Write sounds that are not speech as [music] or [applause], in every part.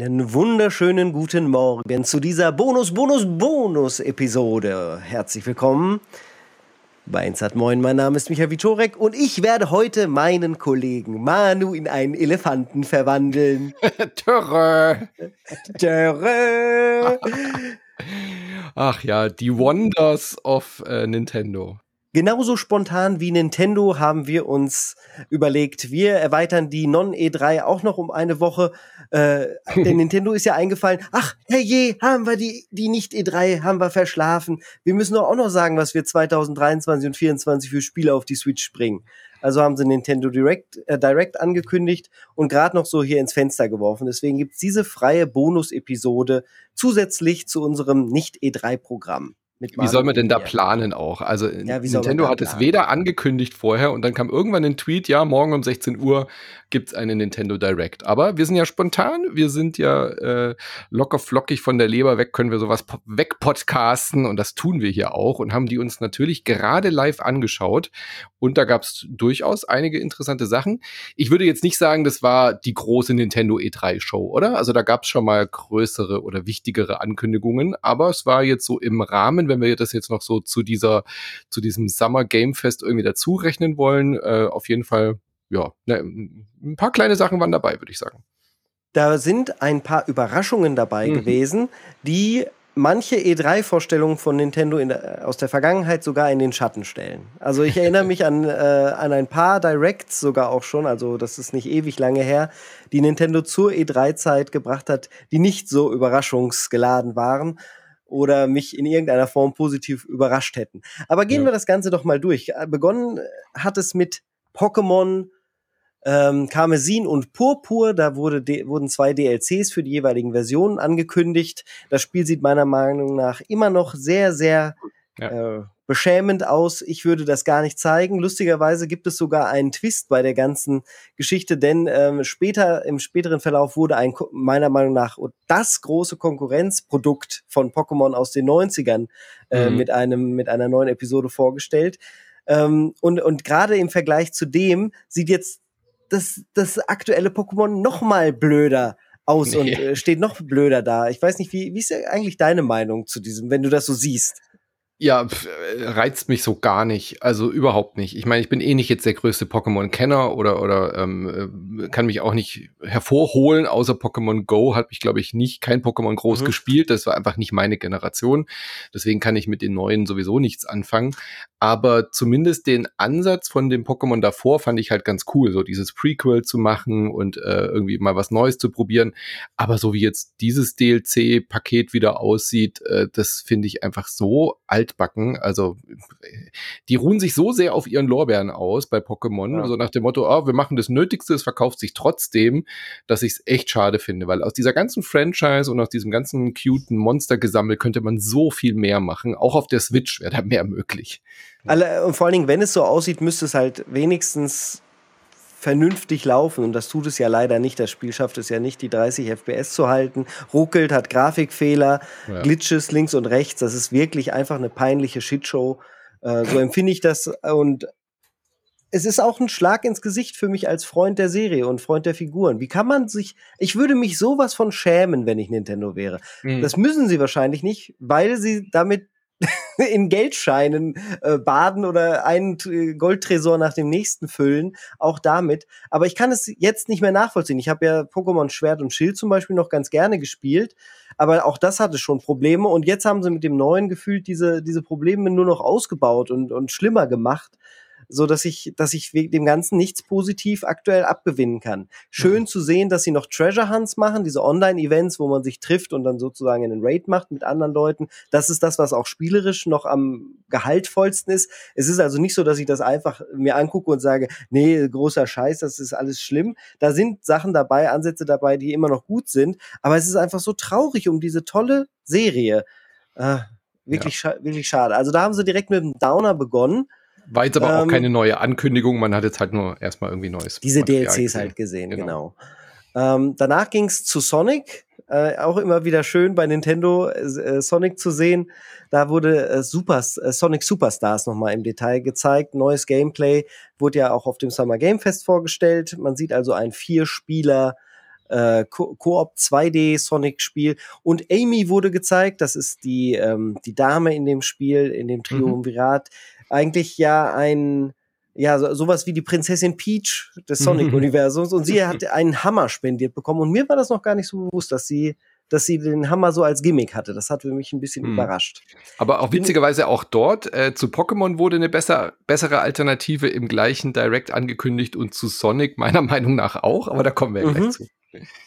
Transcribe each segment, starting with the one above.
Einen wunderschönen guten Morgen zu dieser Bonus, Bonus, Bonus-Episode. Herzlich willkommen bei Insat Moin. Mein Name ist Michael Wiczorek und ich werde heute meinen Kollegen Manu in einen Elefanten verwandeln. [laughs] Törre. Törre. Ach ja, die Wonders of äh, Nintendo. Genauso spontan wie Nintendo haben wir uns überlegt, wir erweitern die Non-E3 auch noch um eine Woche. Äh, denn [laughs] Nintendo ist ja eingefallen, ach, herrje, haben wir die, die Nicht-E3, haben wir verschlafen. Wir müssen doch auch noch sagen, was wir 2023 und 2024 für Spiele auf die Switch bringen. Also haben sie Nintendo Direct, äh, Direct angekündigt und gerade noch so hier ins Fenster geworfen. Deswegen gibt's diese freie Bonus-Episode zusätzlich zu unserem Nicht-E3-Programm wie soll man denn da planen auch? Also ja, Nintendo hat es weder angekündigt vorher und dann kam irgendwann ein Tweet, ja, morgen um 16 Uhr gibt's eine Nintendo Direct. Aber wir sind ja spontan, wir sind ja äh, locker flockig von der Leber weg, können wir sowas wegpodcasten und das tun wir hier auch und haben die uns natürlich gerade live angeschaut und da gab's durchaus einige interessante Sachen. Ich würde jetzt nicht sagen, das war die große Nintendo E3 Show, oder? Also da gab's schon mal größere oder wichtigere Ankündigungen, aber es war jetzt so im Rahmen wenn wir das jetzt noch so zu dieser, zu diesem Summer Game Fest irgendwie dazu rechnen wollen, äh, auf jeden Fall, ja, ne, ein paar kleine Sachen waren dabei, würde ich sagen. Da sind ein paar Überraschungen dabei mhm. gewesen, die manche E3-Vorstellungen von Nintendo der, aus der Vergangenheit sogar in den Schatten stellen. Also ich erinnere mich an, äh, an ein paar Directs sogar auch schon, also das ist nicht ewig lange her, die Nintendo zur E3-Zeit gebracht hat, die nicht so überraschungsgeladen waren oder mich in irgendeiner Form positiv überrascht hätten. Aber gehen ja. wir das Ganze doch mal durch. Äh, begonnen hat es mit Pokémon ähm, Karmesin und Purpur. Da wurde wurden zwei DLCs für die jeweiligen Versionen angekündigt. Das Spiel sieht meiner Meinung nach immer noch sehr, sehr ja. äh, beschämend aus. Ich würde das gar nicht zeigen. Lustigerweise gibt es sogar einen Twist bei der ganzen Geschichte, denn ähm, später im späteren Verlauf wurde ein meiner Meinung nach das große Konkurrenzprodukt von Pokémon aus den 90ern äh, mhm. mit einem mit einer neuen Episode vorgestellt. Ähm, und und gerade im Vergleich zu dem sieht jetzt das das aktuelle Pokémon noch mal blöder aus nee. und äh, steht noch blöder da. Ich weiß nicht, wie, wie ist eigentlich deine Meinung zu diesem, wenn du das so siehst? Ja, äh, reizt mich so gar nicht. Also überhaupt nicht. Ich meine, ich bin eh nicht jetzt der größte Pokémon-Kenner oder, oder ähm, äh, kann mich auch nicht hervorholen, außer Pokémon Go hat mich, glaube ich, nicht kein Pokémon groß mhm. gespielt. Das war einfach nicht meine Generation. Deswegen kann ich mit den neuen sowieso nichts anfangen. Aber zumindest den Ansatz von dem Pokémon davor fand ich halt ganz cool, so dieses Prequel zu machen und äh, irgendwie mal was Neues zu probieren. Aber so wie jetzt dieses DLC-Paket wieder aussieht, äh, das finde ich einfach so alt altbacken. Also die ruhen sich so sehr auf ihren Lorbeeren aus bei Pokémon, ja. also nach dem Motto, oh, wir machen das Nötigste, es verkauft sich trotzdem, dass ich es echt schade finde, weil aus dieser ganzen Franchise und aus diesem ganzen cuten Monstergesammel könnte man so viel mehr machen. Auch auf der Switch wäre da mehr möglich. Alle, und vor allen Dingen, wenn es so aussieht, müsste es halt wenigstens vernünftig laufen. Und das tut es ja leider nicht. Das Spiel schafft es ja nicht, die 30 FPS zu halten. Ruckelt, hat Grafikfehler, ja. Glitches links und rechts. Das ist wirklich einfach eine peinliche Shitshow. Äh, so empfinde ich das. Und es ist auch ein Schlag ins Gesicht für mich als Freund der Serie und Freund der Figuren. Wie kann man sich, ich würde mich sowas von schämen, wenn ich Nintendo wäre. Mhm. Das müssen sie wahrscheinlich nicht, weil sie damit [laughs] in Geldscheinen äh, baden oder einen Goldtresor nach dem nächsten füllen, auch damit. Aber ich kann es jetzt nicht mehr nachvollziehen. Ich habe ja Pokémon Schwert und Schild zum Beispiel noch ganz gerne gespielt, aber auch das hatte schon Probleme und jetzt haben sie mit dem neuen gefühlt diese, diese Probleme nur noch ausgebaut und, und schlimmer gemacht so dass ich, dass ich dem Ganzen nichts positiv aktuell abgewinnen kann. Schön mhm. zu sehen, dass sie noch Treasure Hunts machen, diese Online-Events, wo man sich trifft und dann sozusagen einen Raid macht mit anderen Leuten. Das ist das, was auch spielerisch noch am gehaltvollsten ist. Es ist also nicht so, dass ich das einfach mir angucke und sage, nee, großer Scheiß, das ist alles schlimm. Da sind Sachen dabei, Ansätze dabei, die immer noch gut sind. Aber es ist einfach so traurig um diese tolle Serie. Ah, wirklich, ja. scha wirklich schade. Also da haben sie direkt mit dem Downer begonnen war jetzt aber ähm, auch keine neue Ankündigung, man hat jetzt halt nur erstmal irgendwie Neues. Diese DLCs gesehen. halt gesehen, genau. genau. Ähm, danach ging es zu Sonic, äh, auch immer wieder schön bei Nintendo äh, Sonic zu sehen. Da wurde äh, Supers, äh, Sonic Superstars nochmal im Detail gezeigt. Neues Gameplay wurde ja auch auf dem Summer Game Fest vorgestellt. Man sieht also ein Vier-Spieler äh, Koop 2D Sonic-Spiel. Und Amy wurde gezeigt, das ist die, ähm, die Dame in dem Spiel, in dem mhm. Triumvirat. Mhm. Eigentlich ja ein ja, so, sowas wie die Prinzessin Peach des Sonic-Universums. Und sie hat [laughs] einen Hammer spendiert bekommen. Und mir war das noch gar nicht so bewusst, dass sie dass sie den Hammer so als Gimmick hatte. Das hat mich ein bisschen hm. überrascht. Aber auch witzigerweise auch dort, äh, zu Pokémon wurde eine besser, bessere Alternative im gleichen Direct angekündigt und zu Sonic meiner [laughs] Meinung nach auch, aber da kommen wir mhm. gleich zu.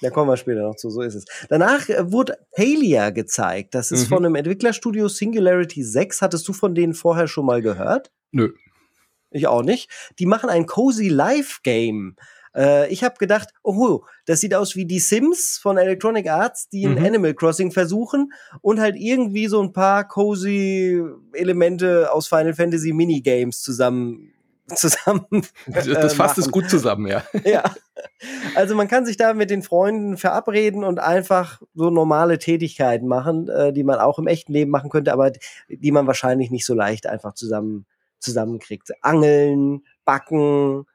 Da kommen wir später noch zu, so ist es. Danach äh, wurde Palia gezeigt. Das ist mhm. von einem Entwicklerstudio Singularity 6. Hattest du von denen vorher schon mal gehört? Nö. Ich auch nicht. Die machen ein Cozy Life Game. Äh, ich habe gedacht, oh, das sieht aus wie die Sims von Electronic Arts, die in mhm. Animal Crossing versuchen und halt irgendwie so ein paar cozy Elemente aus Final Fantasy Minigames zusammen [laughs] zusammen. das äh, fasst es gut zusammen, ja. [laughs] ja. Also man kann sich da mit den Freunden verabreden und einfach so normale Tätigkeiten machen, äh, die man auch im echten Leben machen könnte, aber die man wahrscheinlich nicht so leicht einfach zusammen zusammenkriegt. Angeln, backen,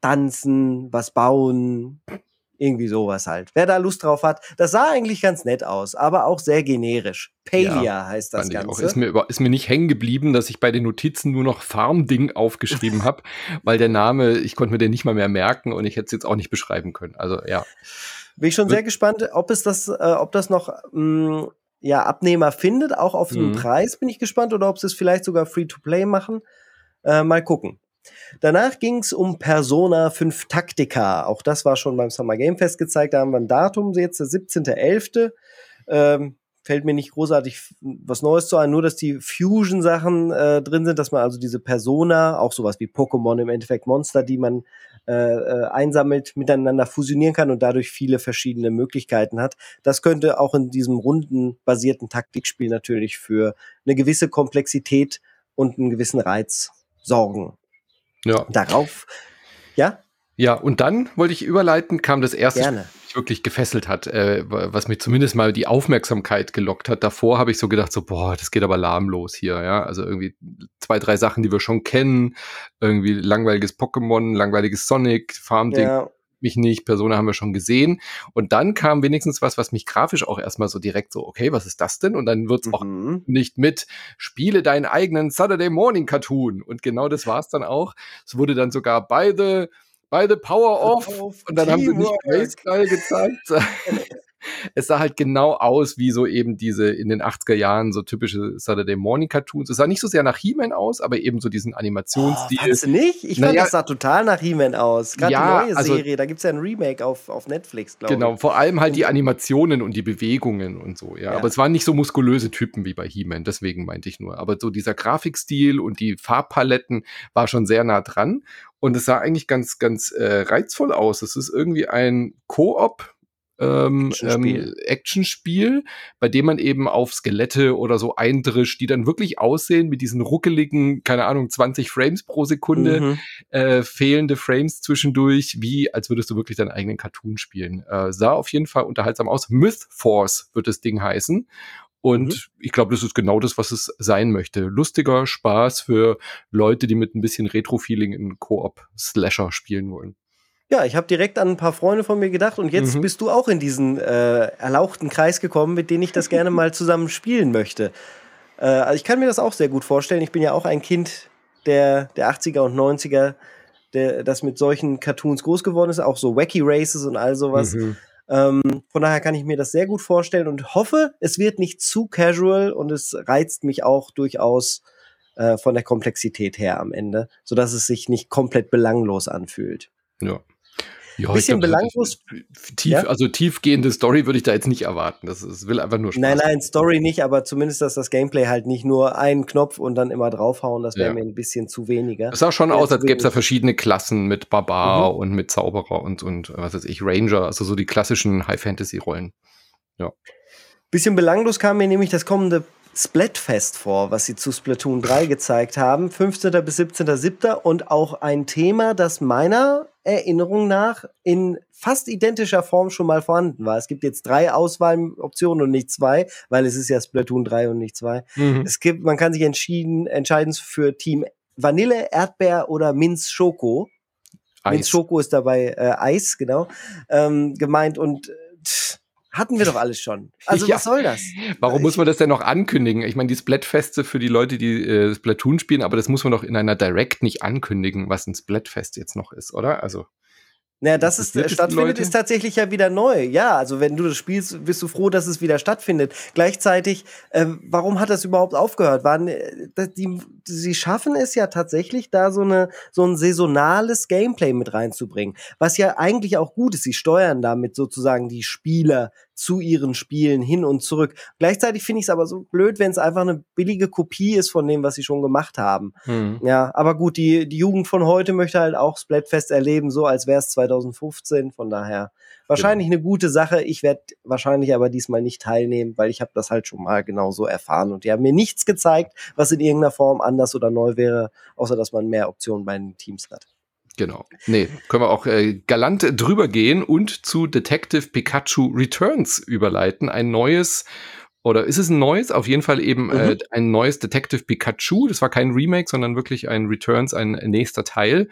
tanzen, was bauen, irgendwie sowas halt. Wer da Lust drauf hat, das sah eigentlich ganz nett aus, aber auch sehr generisch. Palia ja, heißt das Ganze. Ist mir, über, ist mir nicht hängen geblieben, dass ich bei den Notizen nur noch Farmding aufgeschrieben [laughs] habe, weil der Name, ich konnte mir den nicht mal mehr merken und ich hätte es jetzt auch nicht beschreiben können. Also ja. Bin ich schon sehr gespannt, ob es das, äh, ob das noch mh, mm, ja, Abnehmer findet, auch auf den mhm. Preis bin ich gespannt, oder ob sie es vielleicht sogar Free-to-Play machen. Äh, mal gucken. Danach ging es um Persona 5 Taktika. Auch das war schon beim Summer Game Fest gezeigt. Da haben wir ein Datum, jetzt der 17.11. Ähm, fällt mir nicht großartig was Neues zu ein, nur dass die Fusion-Sachen äh, drin sind, dass man also diese Persona, auch sowas wie Pokémon im Endeffekt Monster, die man äh, äh, einsammelt, miteinander fusionieren kann und dadurch viele verschiedene Möglichkeiten hat. Das könnte auch in diesem rundenbasierten Taktikspiel natürlich für eine gewisse Komplexität und einen gewissen Reiz sorgen. Ja. Darauf, ja? Ja, und dann wollte ich überleiten, kam das erste, Gerne. was mich wirklich gefesselt hat, äh, was mich zumindest mal die Aufmerksamkeit gelockt hat. Davor habe ich so gedacht, so, boah, das geht aber lahmlos hier, ja. Also irgendwie zwei, drei Sachen, die wir schon kennen. Irgendwie langweiliges Pokémon, langweiliges Sonic, Farmding. Ja mich nicht, Persona haben wir schon gesehen. Und dann kam wenigstens was, was mich grafisch auch erstmal so direkt so, okay, was ist das denn? Und dann wird's mhm. auch nicht mit, spiele deinen eigenen Saturday Morning Cartoon. Und genau das war's dann auch. Es wurde dann sogar beide by the power of. Und dann haben sie nicht Grayscale gezeigt. [laughs] es sah halt genau aus wie so eben diese in den 80er Jahren so typische Saturday Morning Cartoons. Es sah nicht so sehr nach He-Man aus, aber eben so diesen Animationsstil. Oh, fandst du nicht? Ich fand, naja, das sah total nach He-Man aus. Gerade ja, die neue also, Serie, da gibt es ja ein Remake auf, auf Netflix, glaube genau, ich. Genau, vor allem halt die Animationen und die Bewegungen und so, ja. ja. Aber es waren nicht so muskulöse Typen wie bei He-Man, deswegen meinte ich nur. Aber so dieser Grafikstil und die Farbpaletten war schon sehr nah dran. Und es sah eigentlich ganz, ganz äh, reizvoll aus. Es ist irgendwie ein Koop ähm, Actionspiel. Ähm, Actionspiel, bei dem man eben auf Skelette oder so eindrischt, die dann wirklich aussehen mit diesen ruckeligen, keine Ahnung, 20 Frames pro Sekunde, mhm. äh, fehlende Frames zwischendurch, wie als würdest du wirklich deinen eigenen Cartoon spielen. Äh, sah auf jeden Fall unterhaltsam aus. Myth Force wird das Ding heißen. Und mhm. ich glaube, das ist genau das, was es sein möchte. Lustiger Spaß für Leute, die mit ein bisschen Retro-Feeling in Koop-Slasher spielen wollen. Ja, ich habe direkt an ein paar Freunde von mir gedacht und jetzt mhm. bist du auch in diesen äh, erlauchten Kreis gekommen, mit denen ich das gerne mal zusammen spielen möchte. Äh, also ich kann mir das auch sehr gut vorstellen. Ich bin ja auch ein Kind der, der 80er und 90er, der, das mit solchen Cartoons groß geworden ist, auch so Wacky Races und all sowas. Mhm. Ähm, von daher kann ich mir das sehr gut vorstellen und hoffe, es wird nicht zu casual und es reizt mich auch durchaus äh, von der Komplexität her am Ende, sodass es sich nicht komplett belanglos anfühlt. Ja. Ja, bisschen glaub, belanglos. Tief, ja? Also tiefgehende Story würde ich da jetzt nicht erwarten. Das, das will einfach nur Spaß. Nein, nein, Story nicht, aber zumindest, dass das Gameplay halt nicht nur einen Knopf und dann immer draufhauen, das wäre ja. mir ein bisschen zu weniger. Es sah schon aus, als gäbe es da verschiedene Klassen mit Barbar mhm. und mit Zauberer und, und was weiß ich, Ranger, also so die klassischen High-Fantasy-Rollen. Ja. Bisschen belanglos kam mir nämlich das kommende Splatfest vor, was sie zu Splatoon 3 [laughs] gezeigt haben. 15. bis 17.07. und auch ein Thema, das meiner Erinnerung nach in fast identischer Form schon mal vorhanden war. Es gibt jetzt drei Auswahloptionen und nicht zwei, weil es ist ja Splatoon 3 und nicht zwei. Mhm. Es gibt, man kann sich entschieden, entscheiden für Team Vanille, Erdbeer oder Minz Schoko. Eis. Mint Schoko ist dabei äh, Eis, genau, ähm, gemeint und äh, hatten wir doch alles schon. [laughs] Also ja. was soll das? Warum muss man das denn noch ankündigen? Ich meine, die Splatfeste für die Leute, die äh, Splatoon spielen, aber das muss man doch in einer Direct nicht ankündigen, was ein Splatfest jetzt noch ist, oder? Also naja, dass es stattfindet, ist tatsächlich ja wieder neu. Ja, also wenn du das spielst, bist du froh, dass es wieder stattfindet. Gleichzeitig, äh, warum hat das überhaupt aufgehört? Waren, äh, die, sie schaffen es ja tatsächlich, da so, eine, so ein saisonales Gameplay mit reinzubringen. Was ja eigentlich auch gut ist. Sie steuern damit sozusagen die Spieler zu ihren Spielen hin und zurück. Gleichzeitig finde ich es aber so blöd, wenn es einfach eine billige Kopie ist von dem, was sie schon gemacht haben. Mhm. Ja, aber gut, die, die Jugend von heute möchte halt auch Splatfest erleben, so als wäre es 2015. Von daher wahrscheinlich genau. eine gute Sache. Ich werde wahrscheinlich aber diesmal nicht teilnehmen, weil ich habe das halt schon mal genauso erfahren und die haben mir nichts gezeigt, was in irgendeiner Form anders oder neu wäre, außer dass man mehr Optionen bei den Teams hat. Genau. Nee, können wir auch äh, galant drüber gehen und zu Detective Pikachu Returns überleiten. Ein neues oder ist es ein neues? Auf jeden Fall eben äh, mhm. äh, ein neues Detective Pikachu. Das war kein Remake, sondern wirklich ein Returns, ein nächster Teil.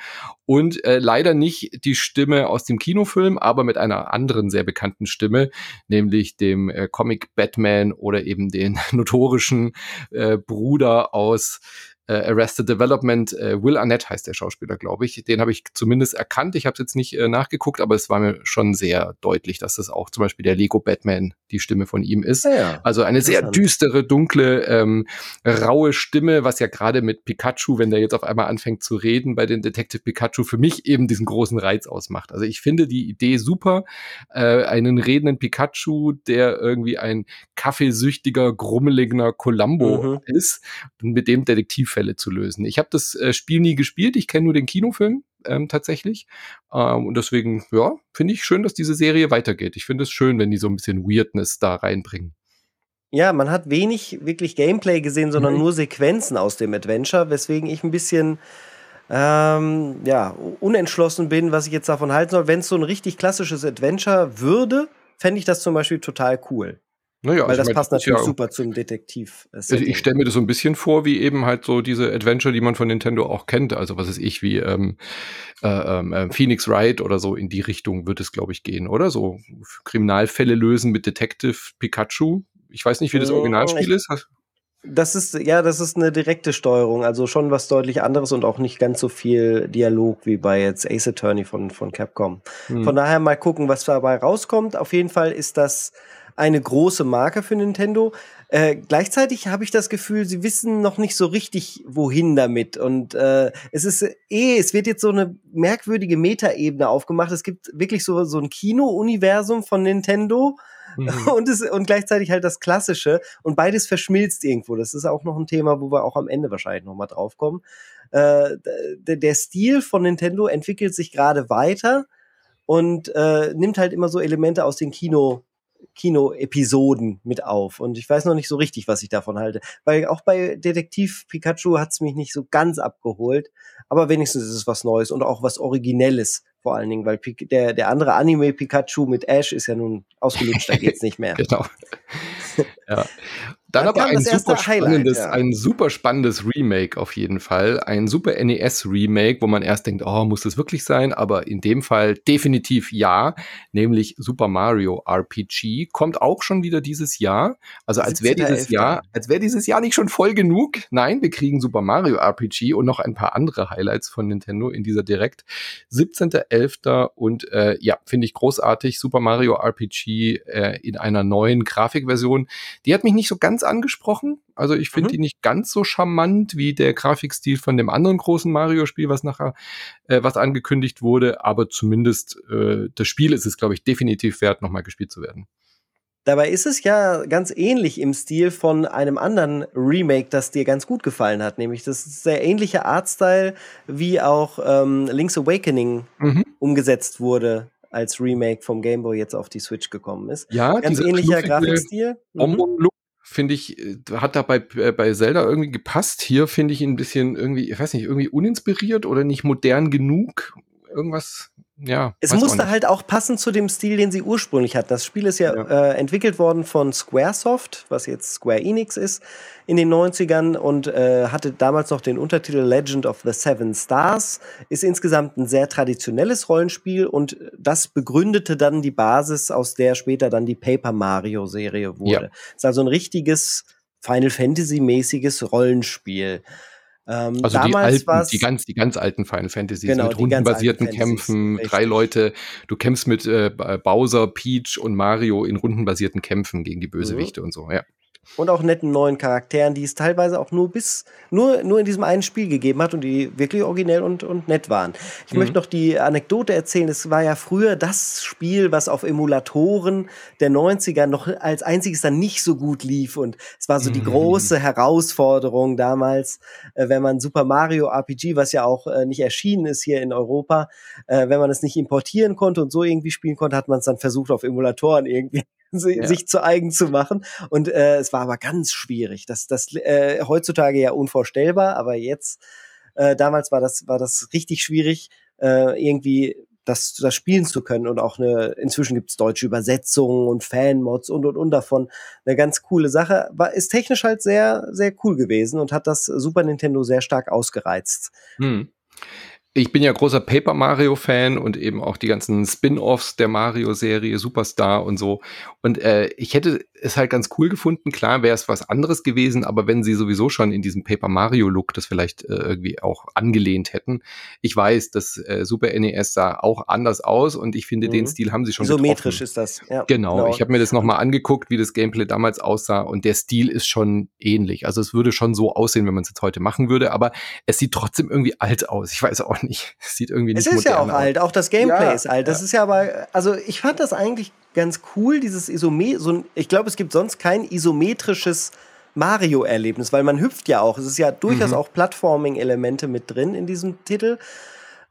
Und äh, leider nicht die Stimme aus dem Kinofilm, aber mit einer anderen sehr bekannten Stimme, nämlich dem äh, Comic Batman oder eben den [laughs] notorischen äh, Bruder aus äh, Arrested Development. Äh, Will Arnett heißt der Schauspieler, glaube ich. Den habe ich zumindest erkannt. Ich habe es jetzt nicht äh, nachgeguckt, aber es war mir schon sehr deutlich, dass das auch zum Beispiel der Lego Batman die Stimme von ihm ist. Ja, also eine sehr düstere, dunkle, ähm, raue Stimme, was ja gerade mit Pikachu, wenn der jetzt auf einmal anfängt zu reden bei den Detective Pikachu, für mich eben diesen großen Reiz ausmacht. Also ich finde die Idee super, äh, einen redenden Pikachu, der irgendwie ein kaffeesüchtiger, grummeliger Columbo mhm. ist, mit dem Detektiv Fälle zu lösen. Ich habe das äh, Spiel nie gespielt, ich kenne nur den Kinofilm ähm, tatsächlich. Ähm, und deswegen, ja, finde ich schön, dass diese Serie weitergeht. Ich finde es schön, wenn die so ein bisschen Weirdness da reinbringen. Ja, man hat wenig wirklich Gameplay gesehen, sondern mhm. nur Sequenzen aus dem Adventure, weswegen ich ein bisschen ähm, ja, unentschlossen bin, was ich jetzt davon halten soll. Wenn es so ein richtig klassisches Adventure würde, fände ich das zum Beispiel total cool. Naja, Weil also das mein, passt natürlich ja, super zum Detektiv. Also ich stelle mir das so ein bisschen vor, wie eben halt so diese Adventure, die man von Nintendo auch kennt. Also was ist ich, wie ähm, äh, ähm, äh, Phoenix Wright oder so in die Richtung wird es, glaube ich, gehen, oder? So Kriminalfälle lösen mit Detective Pikachu. Ich weiß nicht, wie das Originalspiel ich, ist. Das ist, ja, das ist eine direkte Steuerung, also schon was deutlich anderes und auch nicht ganz so viel Dialog wie bei jetzt Ace Attorney von, von Capcom. Hm. Von daher mal gucken, was dabei rauskommt. Auf jeden Fall ist das eine große Marke für Nintendo. Äh, gleichzeitig habe ich das Gefühl, sie wissen noch nicht so richtig, wohin damit. Und äh, es ist eh, es wird jetzt so eine merkwürdige Metaebene aufgemacht. Es gibt wirklich so, so ein Kino-Universum von Nintendo. Mhm. [laughs] Und, es, und gleichzeitig halt das Klassische. Und beides verschmilzt irgendwo. Das ist auch noch ein Thema, wo wir auch am Ende wahrscheinlich noch mal drauf kommen. Äh, der, der Stil von Nintendo entwickelt sich gerade weiter und äh, nimmt halt immer so Elemente aus den Kino, Kino-Episoden mit auf. Und ich weiß noch nicht so richtig, was ich davon halte. Weil auch bei Detektiv Pikachu hat es mich nicht so ganz abgeholt. Aber wenigstens ist es was Neues und auch was Originelles vor allen Dingen, weil der, der andere Anime Pikachu mit Ash ist ja nun ausgelutscht, da geht's nicht mehr. [laughs] genau. ja. Dann aber ein super spannendes, ja. ein super spannendes Remake auf jeden Fall. Ein super NES-Remake, wo man erst denkt, oh, muss das wirklich sein? Aber in dem Fall definitiv ja, nämlich Super Mario RPG. Kommt auch schon wieder dieses Jahr. Also als wäre dieses Jahr, als wäre dieses Jahr nicht schon voll genug. Nein, wir kriegen Super Mario RPG und noch ein paar andere Highlights von Nintendo in dieser Direkt. 17.11. und äh, ja, finde ich großartig. Super Mario RPG äh, in einer neuen Grafikversion. Die hat mich nicht so ganz ganz angesprochen. Also ich finde mhm. die nicht ganz so charmant wie der Grafikstil von dem anderen großen Mario-Spiel, was nachher äh, was angekündigt wurde. Aber zumindest äh, das Spiel ist es, glaube ich, definitiv wert, nochmal gespielt zu werden. Dabei ist es ja ganz ähnlich im Stil von einem anderen Remake, das dir ganz gut gefallen hat. Nämlich das ist sehr ähnliche Artstyle, wie auch ähm, Link's Awakening mhm. umgesetzt wurde als Remake vom Game Boy jetzt auf die Switch gekommen ist. Ja, ganz ähnlicher Grafikstil. Mhm finde ich, äh, hat da bei, äh, bei Zelda irgendwie gepasst. Hier finde ich ihn ein bisschen irgendwie, ich weiß nicht, irgendwie uninspiriert oder nicht modern genug. Irgendwas ja. Es musste halt auch passen zu dem Stil, den sie ursprünglich hatten. Das Spiel ist ja, ja. Äh, entwickelt worden von Squaresoft, was jetzt Square Enix ist, in den 90ern und äh, hatte damals noch den Untertitel Legend of the Seven Stars. Ist insgesamt ein sehr traditionelles Rollenspiel und das begründete dann die Basis, aus der später dann die Paper Mario Serie wurde. Ja. Ist also ein richtiges Final Fantasy mäßiges Rollenspiel. Ähm, also die alten, die ganz, die ganz alten Final Fantasies genau, mit rundenbasierten Kämpfen, Richtig. drei Leute. Du kämpfst mit äh, Bowser, Peach und Mario in rundenbasierten Kämpfen gegen die Bösewichte mhm. und so, ja und auch netten neuen Charakteren, die es teilweise auch nur bis nur, nur in diesem einen Spiel gegeben hat und die wirklich originell und, und nett waren. Ich mhm. möchte noch die Anekdote erzählen. Es war ja früher das Spiel, was auf Emulatoren der 90er noch als einziges dann nicht so gut lief und es war so die mhm. große Herausforderung damals, äh, wenn man Super Mario RPG, was ja auch äh, nicht erschienen ist hier in Europa, äh, wenn man es nicht importieren konnte und so irgendwie spielen konnte, hat man es dann versucht auf Emulatoren irgendwie ja. sich zu eigen zu machen. Und äh, es war aber ganz schwierig. Das, das äh, heutzutage ja unvorstellbar, aber jetzt, äh, damals war das, war das richtig schwierig, äh, irgendwie das, das spielen zu können und auch eine, inzwischen gibt's deutsche Übersetzungen und Fanmods und und und davon. Eine ganz coole Sache. War, ist technisch halt sehr, sehr cool gewesen und hat das Super Nintendo sehr stark ausgereizt. Hm ich bin ja großer Paper Mario Fan und eben auch die ganzen Spin-offs der Mario Serie Superstar und so. Und äh, ich hätte es halt ganz cool gefunden. Klar wäre es was anderes gewesen, aber wenn sie sowieso schon in diesem Paper Mario Look das vielleicht äh, irgendwie auch angelehnt hätten. Ich weiß, das äh, Super NES sah auch anders aus und ich finde, mhm. den Stil haben sie schon Isometrisch getroffen. ist das. Ja, genau. genau. Ich habe mir das nochmal angeguckt, wie das Gameplay damals aussah und der Stil ist schon ähnlich. Also es würde schon so aussehen, wenn man es jetzt heute machen würde, aber es sieht trotzdem irgendwie alt aus. Ich weiß auch nicht. [laughs] Es sieht irgendwie nicht Es ist ja auch aus. alt. Auch das Gameplay ja, ist alt. Das ja. ist ja aber, also ich fand das eigentlich ganz cool, dieses Isomet, so ich glaube, es gibt sonst kein isometrisches Mario-Erlebnis, weil man hüpft ja auch. Es ist ja durchaus mhm. auch Plattforming-Elemente mit drin in diesem Titel.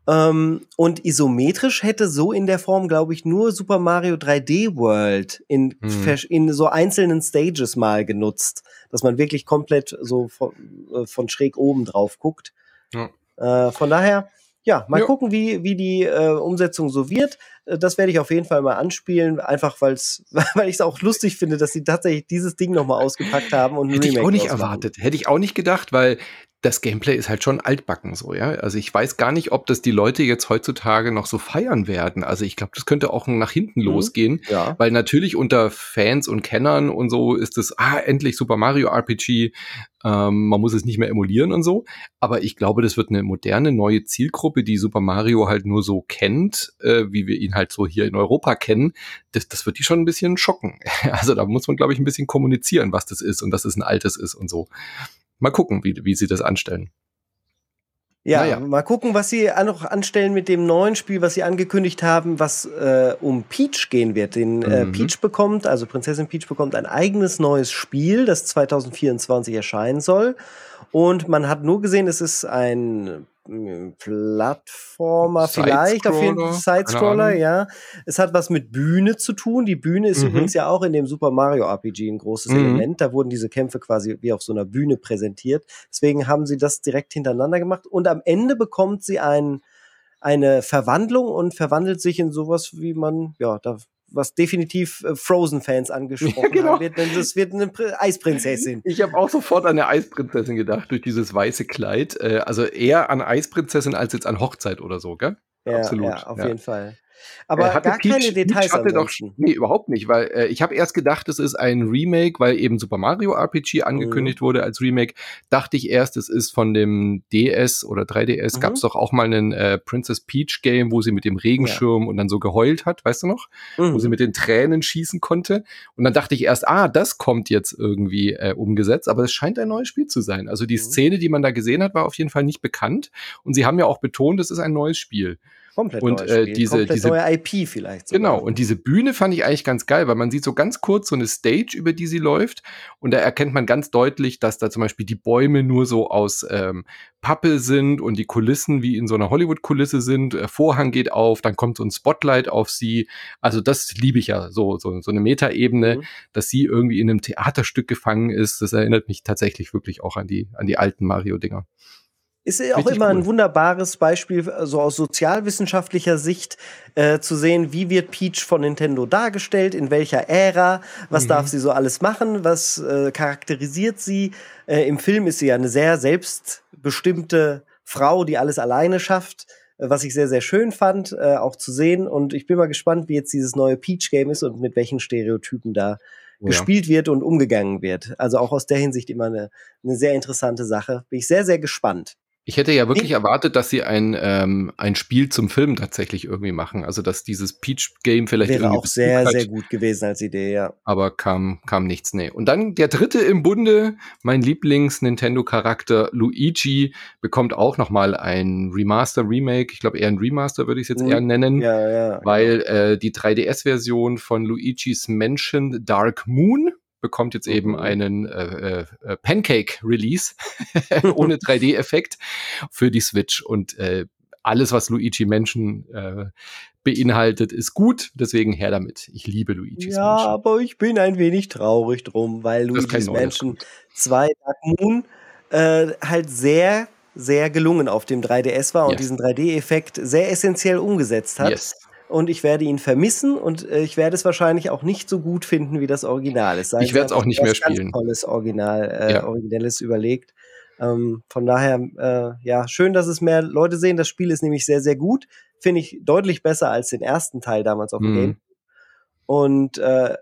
Ähm, und isometrisch hätte so in der Form, glaube ich, nur Super Mario 3D World in, mhm. in so einzelnen Stages mal genutzt, dass man wirklich komplett so von, äh, von schräg oben drauf guckt. Ja. Äh, von daher, ja, mal ja. gucken, wie, wie die äh, Umsetzung so wird. Das werde ich auf jeden Fall mal anspielen, einfach weil's, [laughs] weil ich es auch lustig finde, dass sie tatsächlich dieses Ding nochmal ausgepackt haben und Hätte ich auch nicht erwartet. Hätte ich auch nicht gedacht, weil das Gameplay ist halt schon altbacken so, ja. Also ich weiß gar nicht, ob das die Leute jetzt heutzutage noch so feiern werden. Also ich glaube, das könnte auch nach hinten mhm. losgehen, ja. weil natürlich unter Fans und Kennern und so ist es, ah, endlich Super Mario RPG, ähm, man muss es nicht mehr emulieren und so. Aber ich glaube, das wird eine moderne, neue Zielgruppe, die Super Mario halt nur so kennt, äh, wie wir ihn halt so hier in Europa kennen. Das, das wird die schon ein bisschen schocken. [laughs] Also da muss man, glaube ich, ein bisschen kommunizieren, was das ist und dass es ein altes ist und so mal gucken, wie, wie sie das anstellen. Ja, naja. mal gucken, was sie noch anstellen mit dem neuen Spiel, was sie angekündigt haben, was äh, um Peach gehen wird. Den äh, mhm. Peach bekommt, also Prinzessin Peach bekommt ein eigenes neues Spiel, das 2024 erscheinen soll. Und man hat nur gesehen, es ist ein Plattformer vielleicht, auf jeden Fall Sidescroller, ja. Es hat was mit Bühne zu tun. Die Bühne ist mhm. übrigens ja auch in dem Super Mario RPG ein großes mhm. Element. Da wurden diese Kämpfe quasi wie auf so einer Bühne präsentiert. Deswegen haben sie das direkt hintereinander gemacht. Und am Ende bekommt sie ein, eine Verwandlung und verwandelt sich in sowas, wie man, ja, da was definitiv äh, Frozen-Fans angesprochen [laughs] ja, genau. wird, denn es wird eine Eisprinzessin. Ich habe auch sofort an eine Eisprinzessin gedacht, durch dieses weiße Kleid. Äh, also eher an Eisprinzessin als jetzt an Hochzeit oder so, gell? Ja, Absolut. Ja, auf ja. jeden Fall. Aber äh, gar Peach, keine Details Peach doch, Nee, überhaupt nicht, weil äh, ich habe erst gedacht, es ist ein Remake, weil eben Super Mario RPG angekündigt mhm. wurde als Remake. Dachte ich erst, es ist von dem DS oder 3DS. Mhm. Gab es doch auch mal einen äh, Princess Peach Game, wo sie mit dem Regenschirm ja. und dann so geheult hat, weißt du noch? Mhm. Wo sie mit den Tränen schießen konnte. Und dann dachte ich erst, ah, das kommt jetzt irgendwie äh, umgesetzt, aber es scheint ein neues Spiel zu sein. Also die mhm. Szene, die man da gesehen hat, war auf jeden Fall nicht bekannt. Und sie haben ja auch betont, es ist ein neues Spiel. Komplett und äh, diese, Komplett diese neue IP vielleicht. Sogar. Genau, und diese Bühne fand ich eigentlich ganz geil, weil man sieht so ganz kurz so eine Stage, über die sie läuft. Und da erkennt man ganz deutlich, dass da zum Beispiel die Bäume nur so aus ähm, Pappe sind und die Kulissen wie in so einer Hollywood-Kulisse sind. Der Vorhang geht auf, dann kommt so ein Spotlight auf sie. Also das liebe ich ja, so, so, so eine Metaebene, mhm. dass sie irgendwie in einem Theaterstück gefangen ist. Das erinnert mich tatsächlich wirklich auch an die, an die alten Mario-Dinger. Ist ja auch Richtig immer cool. ein wunderbares Beispiel, so also aus sozialwissenschaftlicher Sicht äh, zu sehen, wie wird Peach von Nintendo dargestellt, in welcher Ära, was mhm. darf sie so alles machen, was äh, charakterisiert sie. Äh, Im Film ist sie ja eine sehr selbstbestimmte Frau, die alles alleine schafft, äh, was ich sehr, sehr schön fand, äh, auch zu sehen. Und ich bin mal gespannt, wie jetzt dieses neue Peach-Game ist und mit welchen Stereotypen da oh, gespielt ja. wird und umgegangen wird. Also auch aus der Hinsicht immer eine, eine sehr interessante Sache. Bin ich sehr, sehr gespannt. Ich hätte ja wirklich erwartet, dass sie ein, ähm, ein Spiel zum Film tatsächlich irgendwie machen. Also, dass dieses Peach-Game vielleicht Wäre auch sehr, hat. sehr gut gewesen als Idee, ja. Aber kam, kam nichts, nee. Und dann der dritte im Bunde, mein Lieblings-Nintendo-Charakter Luigi, bekommt auch noch mal ein Remaster, Remake. Ich glaube eher ein Remaster würde ich es jetzt mhm. eher nennen. Ja, ja. Weil äh, die 3DS-Version von Luigi's Mansion Dark Moon bekommt jetzt eben mhm. einen äh, äh, Pancake-Release [laughs] ohne [laughs] 3D-Effekt für die Switch. Und äh, alles, was Luigi Menschen äh, beinhaltet, ist gut. Deswegen her damit. Ich liebe Luigi's ja, Mansion. Ja, aber ich bin ein wenig traurig drum, weil Luigi's Mansion 2 Dark Moon äh, halt sehr sehr gelungen auf dem 3DS war und yes. diesen 3D-Effekt sehr essentiell umgesetzt hat. Yes und ich werde ihn vermissen und äh, ich werde es wahrscheinlich auch nicht so gut finden wie das Original. Es sei ich werde es auch nicht mehr spielen. Tolles Original, äh, ja. originelles überlegt. Ähm, von daher, äh, ja, schön, dass es mehr Leute sehen. Das Spiel ist nämlich sehr, sehr gut. Finde ich deutlich besser als den ersten Teil damals auf dem mhm. Game. Und äh,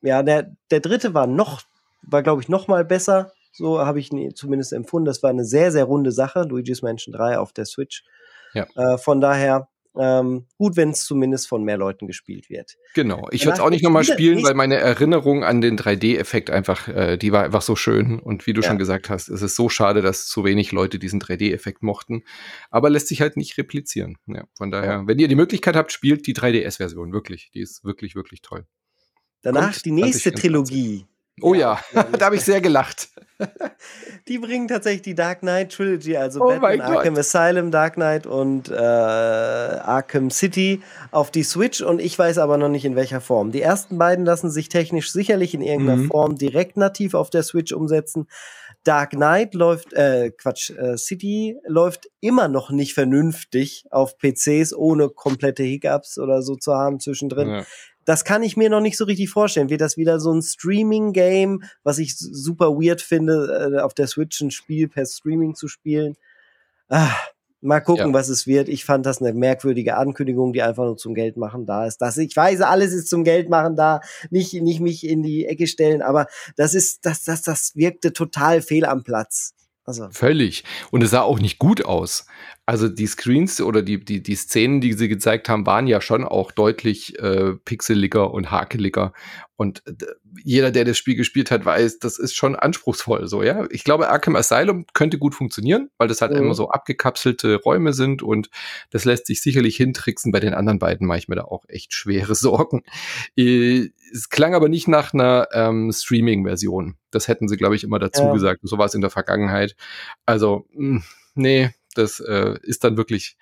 ja, der, der dritte war noch, war glaube ich noch mal besser. So habe ich ihn zumindest empfunden. Das war eine sehr, sehr runde Sache. Luigi's Mansion 3 auf der Switch. Ja. Äh, von daher, ähm, gut, wenn es zumindest von mehr Leuten gespielt wird. Genau. Ich würde es auch nicht nochmal spielen, weil meine Erinnerung an den 3D-Effekt einfach, äh, die war einfach so schön. Und wie du ja. schon gesagt hast, es ist so schade, dass zu wenig Leute diesen 3D-Effekt mochten. Aber lässt sich halt nicht replizieren. Ja, von daher, ja. wenn ihr die Möglichkeit habt, spielt die 3DS-Version. Wirklich. Die ist wirklich, wirklich toll. Danach Kommt die nächste Trilogie. Oh ja, ja. [laughs] da habe ich sehr gelacht. Die bringen tatsächlich die Dark Knight Trilogy, also oh Batman Arkham Asylum, Dark Knight und äh, Arkham City auf die Switch und ich weiß aber noch nicht in welcher Form. Die ersten beiden lassen sich technisch sicherlich in irgendeiner mhm. Form direkt nativ auf der Switch umsetzen. Dark Knight läuft, äh, Quatsch, äh, City läuft immer noch nicht vernünftig auf PCs, ohne komplette Hiccups oder so zu haben zwischendrin. Ja das kann ich mir noch nicht so richtig vorstellen. Wird das wieder so ein Streaming-Game, was ich super weird finde, äh, auf der Switch ein Spiel per Streaming zu spielen? Ah, mal gucken, ja. was es wird. Ich fand das eine merkwürdige Ankündigung, die einfach nur zum Geld machen da ist. Das, ich weiß, alles ist zum Geld machen da, nicht, nicht mich in die Ecke stellen, aber das ist, das, das, das wirkte total fehl am Platz. Also. Völlig. Und es sah auch nicht gut aus. Also die Screens oder die, die, die Szenen, die sie gezeigt haben, waren ja schon auch deutlich äh, pixeliger und hakeliger. Und äh, jeder, der das Spiel gespielt hat, weiß, das ist schon anspruchsvoll so, ja. Ich glaube, Arkham Asylum könnte gut funktionieren, weil das halt mhm. immer so abgekapselte Räume sind und das lässt sich sicherlich hintricksen. Bei den anderen beiden mache ich mir da auch echt schwere [laughs] Sorgen. Äh, es klang aber nicht nach einer ähm, Streaming-Version. Das hätten sie, glaube ich, immer dazu ja. gesagt. So war es in der Vergangenheit. Also, mh, hm, nee, das äh, ist dann wirklich.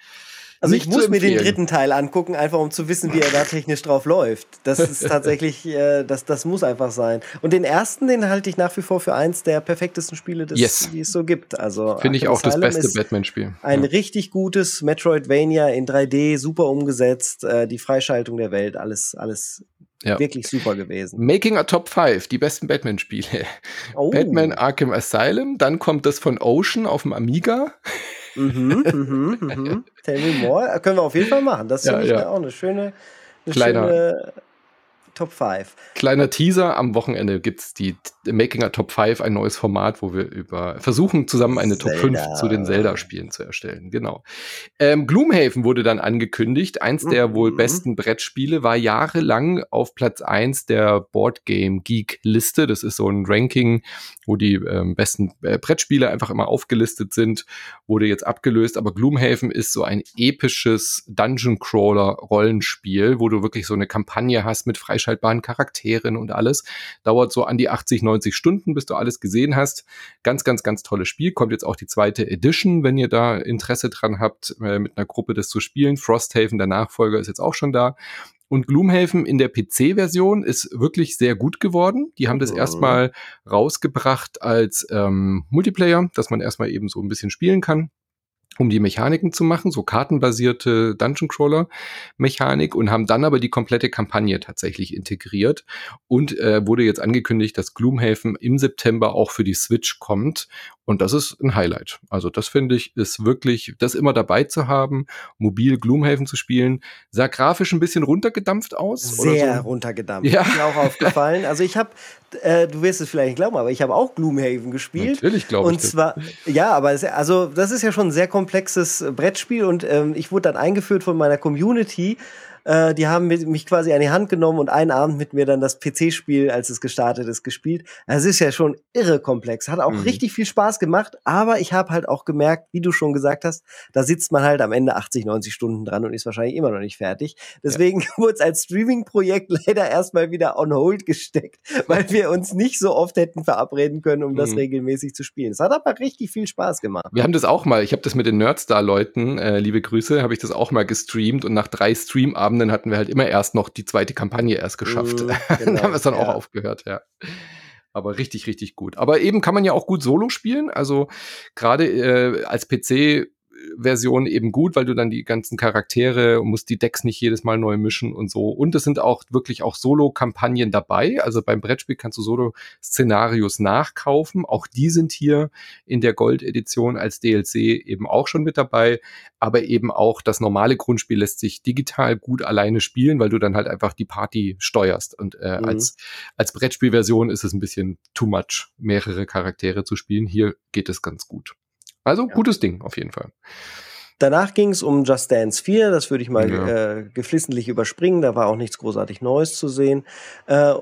Also ich muss mir den dritten Teil angucken, einfach um zu wissen, wie er da technisch drauf läuft. Das ist [laughs] tatsächlich, äh, das, das muss einfach sein. Und den ersten, den halte ich nach wie vor für eins der perfektesten Spiele, des, yes. die es so gibt. Also finde ich auch Asylum das beste Batman-Spiel. Ein ja. richtig gutes Metroidvania in 3D, super umgesetzt, äh, die Freischaltung der Welt, alles, alles ja. Wirklich super gewesen. Making a Top 5, die besten Batman-Spiele. Oh. Batman Arkham Asylum, dann kommt das von Ocean auf dem Amiga. Mhm, mhm, mhm. [laughs] Tell me more. Können wir auf jeden Fall machen. Das ja, finde ich ja. auch eine schöne, eine Kleiner. schöne Top 5. Kleiner Teaser, am Wochenende gibt es die Making a Top 5, ein neues Format, wo wir über versuchen, zusammen eine Zelda. Top 5 zu den Zelda-Spielen zu erstellen. Genau. Ähm, Gloomhaven wurde dann angekündigt. Eins mhm. der wohl besten Brettspiele war jahrelang auf Platz 1 der Board Game Geek Liste. Das ist so ein Ranking, wo die ähm, besten äh, Brettspiele einfach immer aufgelistet sind, wurde jetzt abgelöst. Aber Gloomhaven ist so ein episches Dungeon Crawler Rollenspiel, wo du wirklich so eine Kampagne hast mit freischaltbaren Charakteren und alles. Dauert so an die 80, 90 Stunden, bis du alles gesehen hast. Ganz, ganz, ganz tolles Spiel. Kommt jetzt auch die zweite Edition, wenn ihr da Interesse dran habt, äh, mit einer Gruppe das zu spielen. Frosthaven, der Nachfolger, ist jetzt auch schon da. Und Gloomhaven in der PC-Version ist wirklich sehr gut geworden. Die haben das mhm. erstmal rausgebracht als ähm, Multiplayer, dass man erstmal eben so ein bisschen spielen kann. Um die Mechaniken zu machen, so kartenbasierte Dungeon Crawler Mechanik und haben dann aber die komplette Kampagne tatsächlich integriert und äh, wurde jetzt angekündigt, dass Gloomhaven im September auch für die Switch kommt und das ist ein Highlight. Also das finde ich ist wirklich, das immer dabei zu haben, mobil Gloomhaven zu spielen, sah grafisch ein bisschen runtergedampft aus. Sehr so. runtergedampft. Ja. Ist mir auch aufgefallen. Also ich habe, äh, du wirst es vielleicht nicht glauben, aber ich habe auch Gloomhaven gespielt. Natürlich glaube ich. Und zwar, ja, aber es, also das ist ja schon ein sehr komplexes Brettspiel und ähm, ich wurde dann eingeführt von meiner Community äh, die haben mich quasi an die Hand genommen und einen Abend mit mir dann das PC-Spiel, als es gestartet ist, gespielt. Es ist ja schon irre komplex. Hat auch mhm. richtig viel Spaß gemacht, aber ich habe halt auch gemerkt, wie du schon gesagt hast, da sitzt man halt am Ende 80, 90 Stunden dran und ist wahrscheinlich immer noch nicht fertig. Deswegen ja. [laughs] wurde es als Streaming-Projekt leider erstmal wieder on hold gesteckt, [laughs] weil wir uns nicht so oft hätten verabreden können, um mhm. das regelmäßig zu spielen. Es hat aber richtig viel Spaß gemacht. Wir haben das auch mal, ich habe das mit den Nerdstar-Leuten, äh, liebe Grüße, habe ich das auch mal gestreamt und nach drei Streamabenden Abenden hatten wir halt immer erst noch die zweite Kampagne erst geschafft. Mm, genau, [laughs] dann haben wir es dann ja. auch aufgehört, ja. Aber richtig, richtig gut. Aber eben kann man ja auch gut Solo spielen. Also gerade äh, als PC Version eben gut, weil du dann die ganzen Charaktere und musst die Decks nicht jedes Mal neu mischen und so. Und es sind auch wirklich auch Solo-Kampagnen dabei. Also beim Brettspiel kannst du Solo-Szenarios nachkaufen. Auch die sind hier in der Gold-Edition als DLC eben auch schon mit dabei. Aber eben auch das normale Grundspiel lässt sich digital gut alleine spielen, weil du dann halt einfach die Party steuerst. Und äh, mhm. als, als Brettspielversion ist es ein bisschen too much, mehrere Charaktere zu spielen. Hier geht es ganz gut. Also ja. gutes Ding auf jeden Fall. Danach ging es um Just Dance 4, das würde ich mal ja. äh, geflissentlich überspringen, da war auch nichts großartig Neues zu sehen. Äh,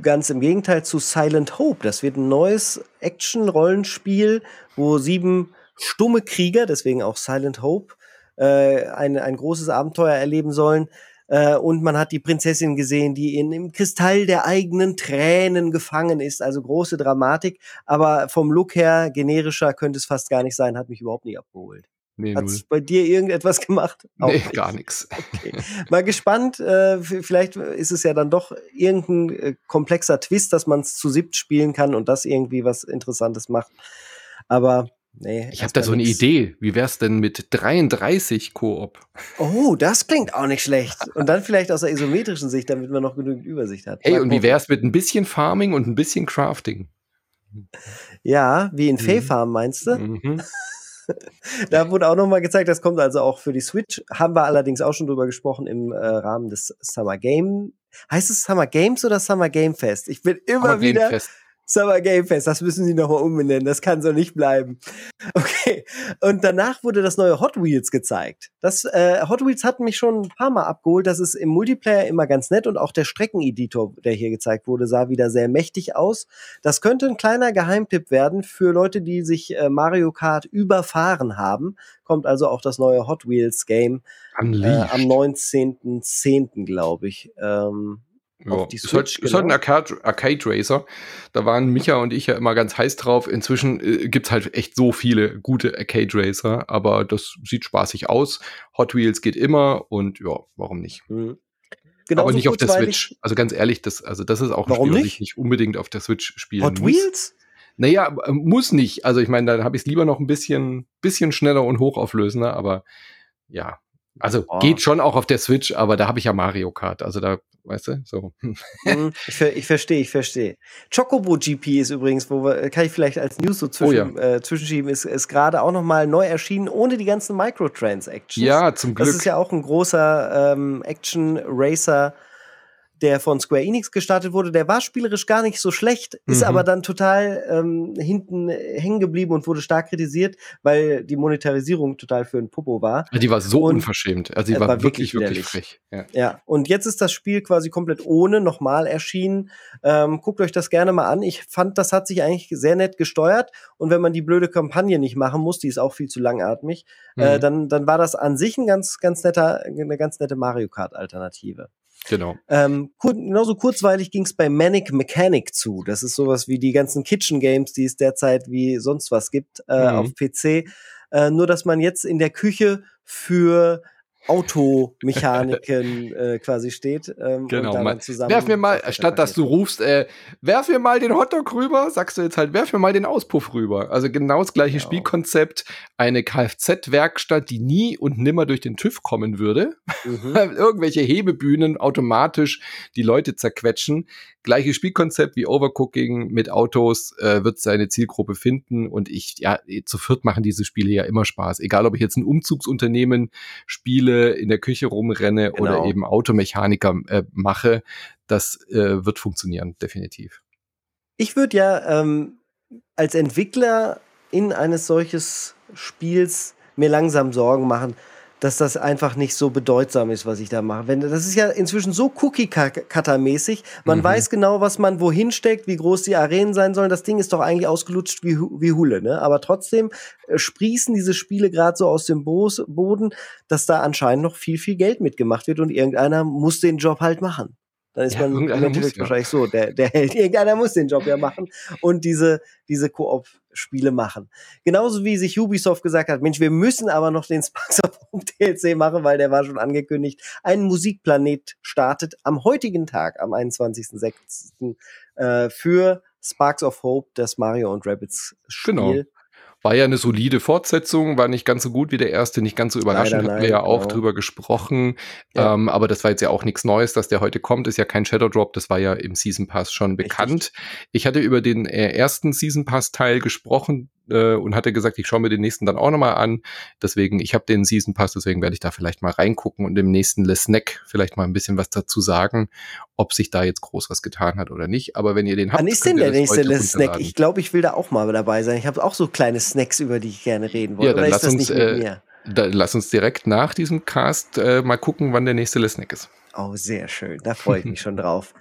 ganz im Gegenteil zu Silent Hope, das wird ein neues Action-Rollenspiel, wo sieben stumme Krieger, deswegen auch Silent Hope, äh, ein, ein großes Abenteuer erleben sollen. Äh, und man hat die Prinzessin gesehen, die in, im Kristall der eigenen Tränen gefangen ist. Also große Dramatik. Aber vom Look her generischer könnte es fast gar nicht sein. Hat mich überhaupt nicht abgeholt. Nee, Hat es bei dir irgendetwas gemacht? [laughs] Auch nee, nicht. gar nichts. [laughs] Okay. Mal gespannt, äh, vielleicht ist es ja dann doch irgendein äh, komplexer Twist, dass man es zu siebt spielen kann und das irgendwie was Interessantes macht. Aber Nee, ich habe da so eine Idee. Wie wär's denn mit 33 Koop? Oh, das klingt auch nicht schlecht. Und dann vielleicht aus der isometrischen Sicht, damit man noch genügend Übersicht hat. Hey, Mal und wie wär's mit ein bisschen Farming und ein bisschen Crafting? Ja, wie in mhm. Fay Farm meinst du? Mhm. [laughs] da wurde auch noch mal gezeigt, das kommt also auch für die Switch. Haben wir allerdings auch schon drüber gesprochen im äh, Rahmen des Summer Game. Heißt es Summer Games oder Summer Game Fest? Ich bin immer Summer wieder. Fest. Summer Game Fest, das müssen sie nochmal umbenennen, das kann so nicht bleiben. Okay, und danach wurde das neue Hot Wheels gezeigt. Das äh, Hot Wheels hat mich schon ein paar Mal abgeholt, das ist im Multiplayer immer ganz nett und auch der Streckeneditor, der hier gezeigt wurde, sah wieder sehr mächtig aus. Das könnte ein kleiner Geheimtipp werden für Leute, die sich äh, Mario Kart überfahren haben. Kommt also auch das neue Hot Wheels Game äh, am 19.10. glaube ich. Ähm, ja, die Switch, ist halt, genau. ist halt ein Arcade, Arcade Racer. Da waren Micha und ich ja immer ganz heiß drauf. Inzwischen äh, gibt's halt echt so viele gute Arcade Racer, aber das sieht spaßig aus. Hot Wheels geht immer und ja, warum nicht? Mhm. Genau aber nicht auf der Switch. Also ganz ehrlich, das, also das ist auch ein warum Spiel, nicht? was ich nicht unbedingt auf der Switch spielen Hot muss. Wheels? Naja, äh, muss nicht. Also ich meine, dann habe ich es lieber noch ein bisschen, bisschen schneller und hochauflösender, aber ja, also oh. geht schon auch auf der Switch, aber da habe ich ja Mario Kart. Also da, weißt du, so. Mhm, [laughs] ich, ich verstehe, ich verstehe. Chocobo GP ist übrigens, wo wir, kann ich vielleicht als News so zwischen, oh ja. äh, zwischenschieben, ist, ist gerade auch nochmal neu erschienen, ohne die ganzen Microtransactions. Ja, zum Glück. Das ist ja auch ein großer ähm, Action-Racer der von Square Enix gestartet wurde, der war spielerisch gar nicht so schlecht, ist mhm. aber dann total ähm, hinten hängen geblieben und wurde stark kritisiert, weil die Monetarisierung total für ein Popo war. Die war so und, unverschämt. Also die war, war, wirklich, wirklich frech. Ja. ja, und jetzt ist das Spiel quasi komplett ohne nochmal erschienen. Ähm, guckt euch das gerne mal an. Ich fand, das hat sich eigentlich sehr nett gesteuert und wenn man die blöde Kampagne nicht machen muss, die ist auch viel zu langatmig, äh, mhm. äh, dann, dann war das an sich ein ganz, ganz netter, eine ganz nette Mario Kart Alternative. Genau. Ähm, kur genauso kurzweilig ging es bei Manic Mechanic zu. Das ist sowas wie die ganzen Kitchen Games, die es derzeit wie sonst was gibt äh, mhm. auf PC. Äh, nur dass man jetzt in der Küche für Automechaniken äh, quasi steht. Ähm, genau. Und zusammen werf mir mal, statt dass du rufst, äh, werf mir mal den Hotdog rüber, sagst du jetzt halt, werf mir mal den Auspuff rüber. Also genau das gleiche genau. Spielkonzept. Eine Kfz-Werkstatt, die nie und nimmer durch den TÜV kommen würde. Mhm. [laughs] Irgendwelche Hebebühnen automatisch die Leute zerquetschen. Gleiches Spielkonzept wie Overcooking mit Autos äh, wird seine Zielgruppe finden. Und ich, ja, zu viert machen diese Spiele ja immer Spaß. Egal, ob ich jetzt ein Umzugsunternehmen spiele, in der Küche rumrenne genau. oder eben Automechaniker äh, mache, das äh, wird funktionieren, definitiv. Ich würde ja ähm, als Entwickler in eines solches Spiels mir langsam Sorgen machen, dass das einfach nicht so bedeutsam ist, was ich da mache. Wenn, das ist ja inzwischen so Cookie-Cutter-mäßig. Man mhm. weiß genau, was man wohin steckt, wie groß die Arenen sein sollen. Das Ding ist doch eigentlich ausgelutscht wie, wie Hulle. Ne? Aber trotzdem äh, sprießen diese Spiele gerade so aus dem Bo Boden, dass da anscheinend noch viel, viel Geld mitgemacht wird und irgendeiner muss den Job halt machen. Dann ist ja, man natürlich muss, wahrscheinlich so, der, der Held. [laughs] Irgendeiner muss den Job ja machen und diese, diese Koop-Spiele machen. Genauso wie sich Ubisoft gesagt hat, Mensch, wir müssen aber noch den Sparks of Hope DLC machen, weil der war schon angekündigt. Ein Musikplanet startet am heutigen Tag, am 21.06. Äh, für Sparks of Hope, das Mario und Rabbits Spiel. Genau. War ja eine solide Fortsetzung, war nicht ganz so gut wie der erste, nicht ganz so überraschend, Leider hatten wir ja auch genau. drüber gesprochen. Ja. Ähm, aber das war jetzt ja auch nichts Neues, dass der heute kommt, ist ja kein Shadow Drop, das war ja im Season Pass schon bekannt. Richtig. Ich hatte über den äh, ersten Season Pass Teil gesprochen, äh, und hatte gesagt, ich schaue mir den nächsten dann auch nochmal an. Deswegen, ich habe den Season Pass, deswegen werde ich da vielleicht mal reingucken und im nächsten Le Snack vielleicht mal ein bisschen was dazu sagen, ob sich da jetzt groß was getan hat oder nicht. Aber wenn ihr den habt, Wann ist denn der nächste Le Snack? Ich glaube, ich will da auch mal dabei sein. Ich habe auch so kleine Snacks, über die ich gerne reden wollte. Ja, dann lass uns, äh, da, lass uns direkt nach diesem Cast äh, mal gucken, wann der nächste Le Snack ist. Oh, sehr schön. Da freue ich mich [laughs] schon drauf.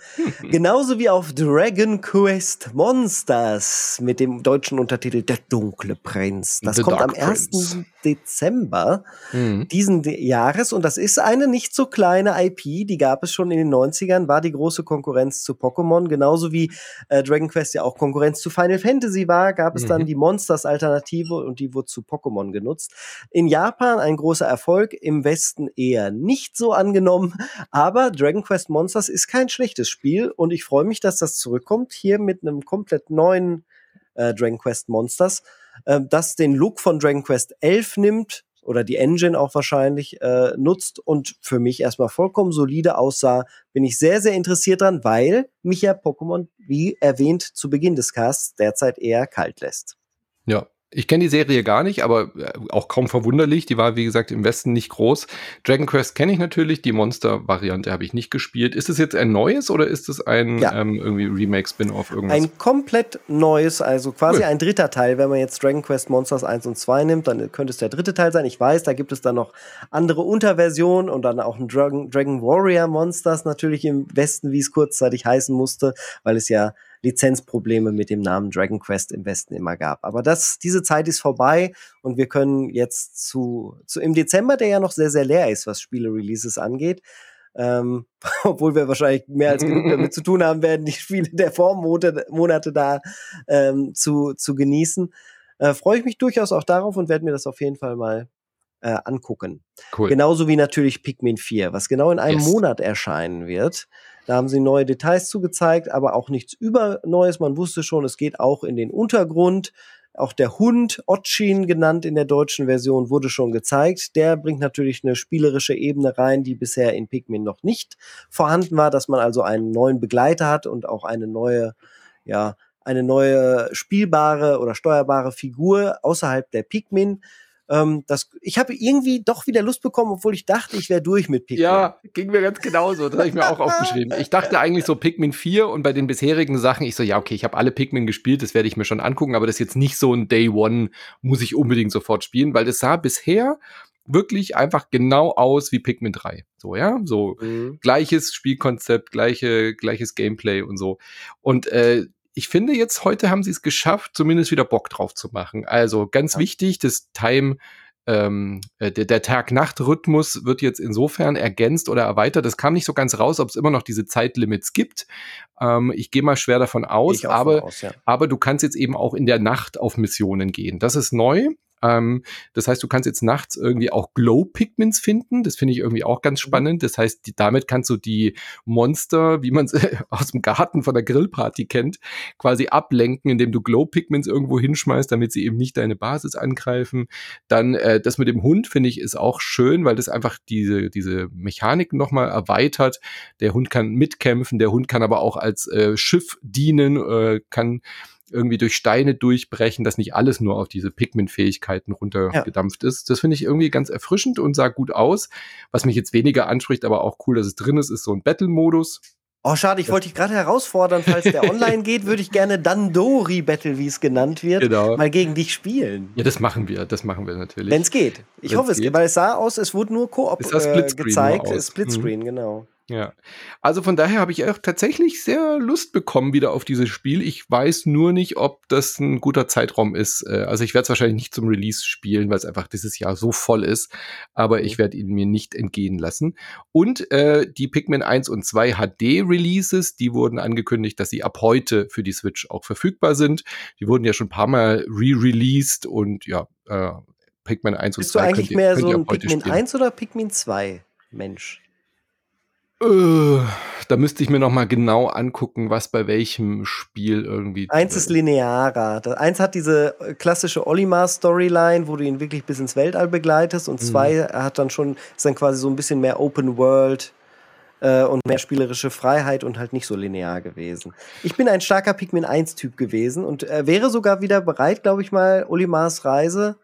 Genauso wie auf Dragon Quest Monsters mit dem deutschen Untertitel Der dunkle Prinz. Das The kommt Dark am 1. Prince. Dezember mhm. diesen Jahres und das ist eine nicht so kleine IP, die gab es schon in den 90ern, war die große Konkurrenz zu Pokémon, genauso wie äh, Dragon Quest ja auch Konkurrenz zu Final Fantasy war, gab es mhm. dann die Monsters Alternative und die wurde zu Pokémon genutzt. In Japan ein großer Erfolg, im Westen eher nicht so angenommen, aber Dragon Quest Monsters ist kein schlechtes Spiel und ich freue mich, dass das zurückkommt hier mit einem komplett neuen äh, Dragon Quest Monsters äh, das den Look von Dragon Quest 11 nimmt oder die Engine auch wahrscheinlich äh, nutzt und für mich erstmal vollkommen solide aussah, bin ich sehr, sehr interessiert dran, weil mich ja Pokémon, wie erwähnt zu Beginn des Casts, derzeit eher kalt lässt. Ja, ich kenne die Serie gar nicht, aber äh, auch kaum verwunderlich. Die war, wie gesagt, im Westen nicht groß. Dragon Quest kenne ich natürlich, die Monster-Variante habe ich nicht gespielt. Ist es jetzt ein neues oder ist es ein ja. ähm, irgendwie Remake-Spin-Off irgendwas? Ein komplett neues, also quasi cool. ein dritter Teil. Wenn man jetzt Dragon Quest Monsters 1 und 2 nimmt, dann könnte es der dritte Teil sein. Ich weiß, da gibt es dann noch andere Unterversionen und dann auch ein Dragon, Dragon Warrior Monsters natürlich im Westen, wie es kurzzeitig heißen musste, weil es ja Lizenzprobleme mit dem Namen Dragon Quest im Westen immer gab. Aber das, diese Zeit ist vorbei und wir können jetzt zu, zu im Dezember, der ja noch sehr, sehr leer ist, was Spiele-Releases angeht, ähm, [laughs] obwohl wir wahrscheinlich mehr als genug damit zu tun haben werden, die Spiele der Vormonate Monate da ähm, zu, zu genießen, äh, freue ich mich durchaus auch darauf und werde mir das auf jeden Fall mal äh, angucken. Cool. Genauso wie natürlich Pikmin 4, was genau in einem yes. Monat erscheinen wird. Da haben sie neue Details zugezeigt, aber auch nichts Überneues. Man wusste schon, es geht auch in den Untergrund. Auch der Hund, Otchin genannt in der deutschen Version, wurde schon gezeigt. Der bringt natürlich eine spielerische Ebene rein, die bisher in Pikmin noch nicht vorhanden war, dass man also einen neuen Begleiter hat und auch eine neue, ja, eine neue spielbare oder steuerbare Figur außerhalb der Pikmin. Ähm, das, ich habe irgendwie doch wieder Lust bekommen, obwohl ich dachte, ich wäre durch mit Pikmin. Ja, ging mir ganz genauso. Das habe ich mir auch aufgeschrieben. Ich dachte eigentlich so Pikmin 4 und bei den bisherigen Sachen, ich so, ja, okay, ich habe alle Pikmin gespielt, das werde ich mir schon angucken, aber das ist jetzt nicht so ein Day One, muss ich unbedingt sofort spielen, weil das sah bisher wirklich einfach genau aus wie Pikmin 3. So, ja, so mhm. gleiches Spielkonzept, gleiche, gleiches Gameplay und so. Und äh, ich finde jetzt heute haben sie es geschafft, zumindest wieder Bock drauf zu machen. Also ganz ja. wichtig, das Time, ähm, äh, der, der Tag-Nacht-Rhythmus wird jetzt insofern ergänzt oder erweitert. Das kam nicht so ganz raus, ob es immer noch diese Zeitlimits gibt. Ähm, ich gehe mal schwer davon aus, aber, aus, ja. aber du kannst jetzt eben auch in der Nacht auf Missionen gehen. Das ist neu. Ähm, das heißt, du kannst jetzt nachts irgendwie auch Glow-Pigments finden. Das finde ich irgendwie auch ganz mhm. spannend. Das heißt, die, damit kannst du die Monster, wie man es [laughs] aus dem Garten von der Grillparty kennt, quasi ablenken, indem du Glow-Pigments irgendwo hinschmeißt, damit sie eben nicht deine Basis angreifen. Dann äh, das mit dem Hund finde ich ist auch schön, weil das einfach diese, diese Mechanik nochmal erweitert. Der Hund kann mitkämpfen, der Hund kann aber auch als äh, Schiff dienen, äh, kann irgendwie durch Steine durchbrechen, dass nicht alles nur auf diese Pigment-Fähigkeiten runtergedampft ja. ist. Das finde ich irgendwie ganz erfrischend und sah gut aus. Was mich jetzt weniger anspricht, aber auch cool, dass es drin ist, ist so ein Battle-Modus. Oh, schade, ich wollte dich gerade herausfordern, falls der [laughs] online geht, würde ich gerne Dandori Battle, wie es genannt wird, genau. mal gegen dich spielen. Ja, das machen wir, das machen wir natürlich. Wenn es geht. Ich Wenn's hoffe, es geht, weil es sah aus, es wurde nur Koop äh, gezeigt, Splitscreen, mhm. genau. Ja. Also von daher habe ich auch tatsächlich sehr Lust bekommen wieder auf dieses Spiel. Ich weiß nur nicht, ob das ein guter Zeitraum ist. Äh, also ich werde es wahrscheinlich nicht zum Release spielen, weil es einfach dieses Jahr so voll ist. Aber ich werde ihn mir nicht entgehen lassen. Und äh, die Pikmin 1 und 2 HD Releases, die wurden angekündigt, dass sie ab heute für die Switch auch verfügbar sind. Die wurden ja schon ein paar Mal re-released und ja, äh, Pikmin 1 und Bist 2 Bist du eigentlich mehr so ein Pikmin 1 oder Pikmin 2 Mensch? Äh, da müsste ich mir noch mal genau angucken, was bei welchem Spiel irgendwie. Eins ist linearer. Das, eins hat diese äh, klassische Olimar-Storyline, wo du ihn wirklich bis ins Weltall begleitest. Und mhm. zwei hat dann schon, ist dann quasi so ein bisschen mehr Open World äh, und mehr spielerische Freiheit und halt nicht so linear gewesen. Ich bin ein starker Pikmin 1-Typ gewesen und äh, wäre sogar wieder bereit, glaube ich mal, Olimars Reise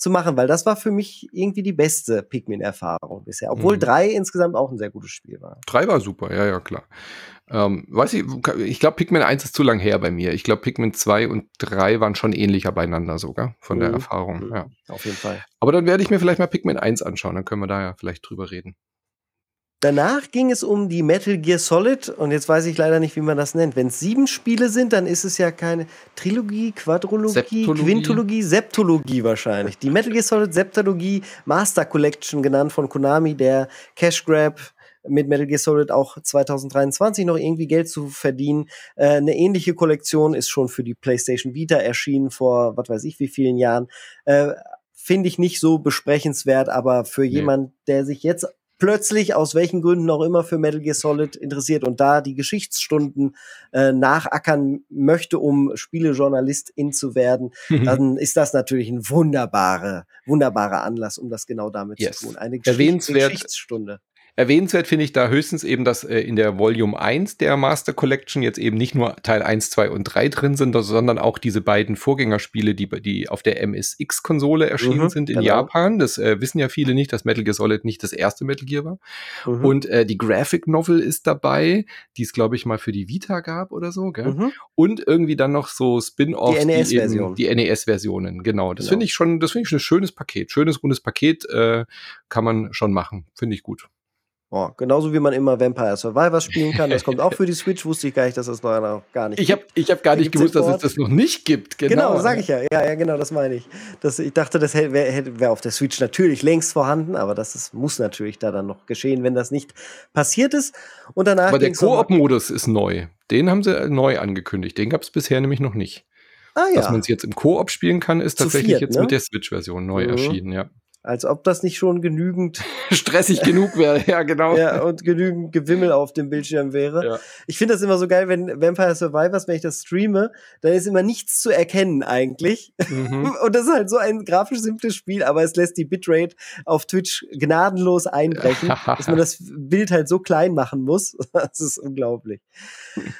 zu machen, weil das war für mich irgendwie die beste Pikmin-Erfahrung bisher. Obwohl mhm. drei insgesamt auch ein sehr gutes Spiel war. Drei war super, ja, ja, klar. Ähm, weiß ich, ich glaube, Pikmin 1 ist zu lang her bei mir. Ich glaube, Pikmin 2 und 3 waren schon ähnlicher beieinander sogar, von mhm. der Erfahrung. Mhm. Ja. Auf jeden Fall. Aber dann werde ich mir vielleicht mal Pikmin 1 anschauen, dann können wir da ja vielleicht drüber reden. Danach ging es um die Metal Gear Solid und jetzt weiß ich leider nicht, wie man das nennt. Wenn es sieben Spiele sind, dann ist es ja keine Trilogie, Quadrologie, Septologie. Quintologie, Septologie wahrscheinlich. Die Metal Gear Solid Septologie Master Collection genannt von Konami, der Cash Grab mit Metal Gear Solid auch 2023 noch irgendwie Geld zu verdienen. Äh, eine ähnliche Kollektion ist schon für die PlayStation Vita erschienen vor, was weiß ich, wie vielen Jahren. Äh, Finde ich nicht so besprechenswert, aber für nee. jemand, der sich jetzt plötzlich aus welchen Gründen auch immer für Metal Gear Solid interessiert und da die Geschichtsstunden äh, nachackern möchte, um Spielejournalistin zu werden, dann ist das natürlich ein wunderbare, wunderbarer Anlass, um das genau damit yes. zu tun. Eine Geschichts Geschichtsstunde. Erwähnenswert finde ich da höchstens eben, dass äh, in der Volume 1 der Master Collection jetzt eben nicht nur Teil 1, 2 und 3 drin sind, sondern auch diese beiden Vorgängerspiele, die, die auf der MSX-Konsole erschienen mhm, sind in genau. Japan. Das äh, wissen ja viele nicht, dass Metal Gear Solid nicht das erste Metal Gear war. Mhm. Und äh, die Graphic Novel ist dabei, die es, glaube ich, mal für die Vita gab oder so. Gell? Mhm. Und irgendwie dann noch so Spin-offs. Die NES-Version. Die NES-Versionen, genau. Das genau. finde ich schon, das finde ich ein schönes Paket. Schönes, rundes Paket äh, kann man schon machen. Finde ich gut. Oh, genauso wie man immer Vampire Survivors spielen kann. Das kommt auch für die [laughs] Switch. Wusste ich gar nicht, dass das noch gar nicht ich hab, gibt. Ich habe gar nicht gewusst, dass es das noch nicht gibt. Genau, genau sage ich ja. Ja, ja, genau, das meine ich. Das, ich dachte, das wäre wär auf der Switch natürlich längst vorhanden, aber das ist, muss natürlich da dann noch geschehen, wenn das nicht passiert ist. Und danach aber der Koop-Modus ist neu. Den haben sie neu angekündigt. Den gab es bisher nämlich noch nicht. Ah, ja. Dass man es jetzt im Koop spielen kann, ist Zu tatsächlich viert, jetzt ne? mit der Switch-Version neu mhm. erschienen, ja. Als ob das nicht schon genügend [laughs] stressig genug wäre, ja, genau. Ja, und genügend Gewimmel auf dem Bildschirm wäre. Ja. Ich finde das immer so geil, wenn Vampire Survivors, wenn ich das streame, dann ist immer nichts zu erkennen eigentlich. Mhm. [laughs] Und das ist halt so ein grafisch simples Spiel, aber es lässt die Bitrate auf Twitch gnadenlos einbrechen, [laughs] dass man das Bild halt so klein machen muss. Das ist unglaublich.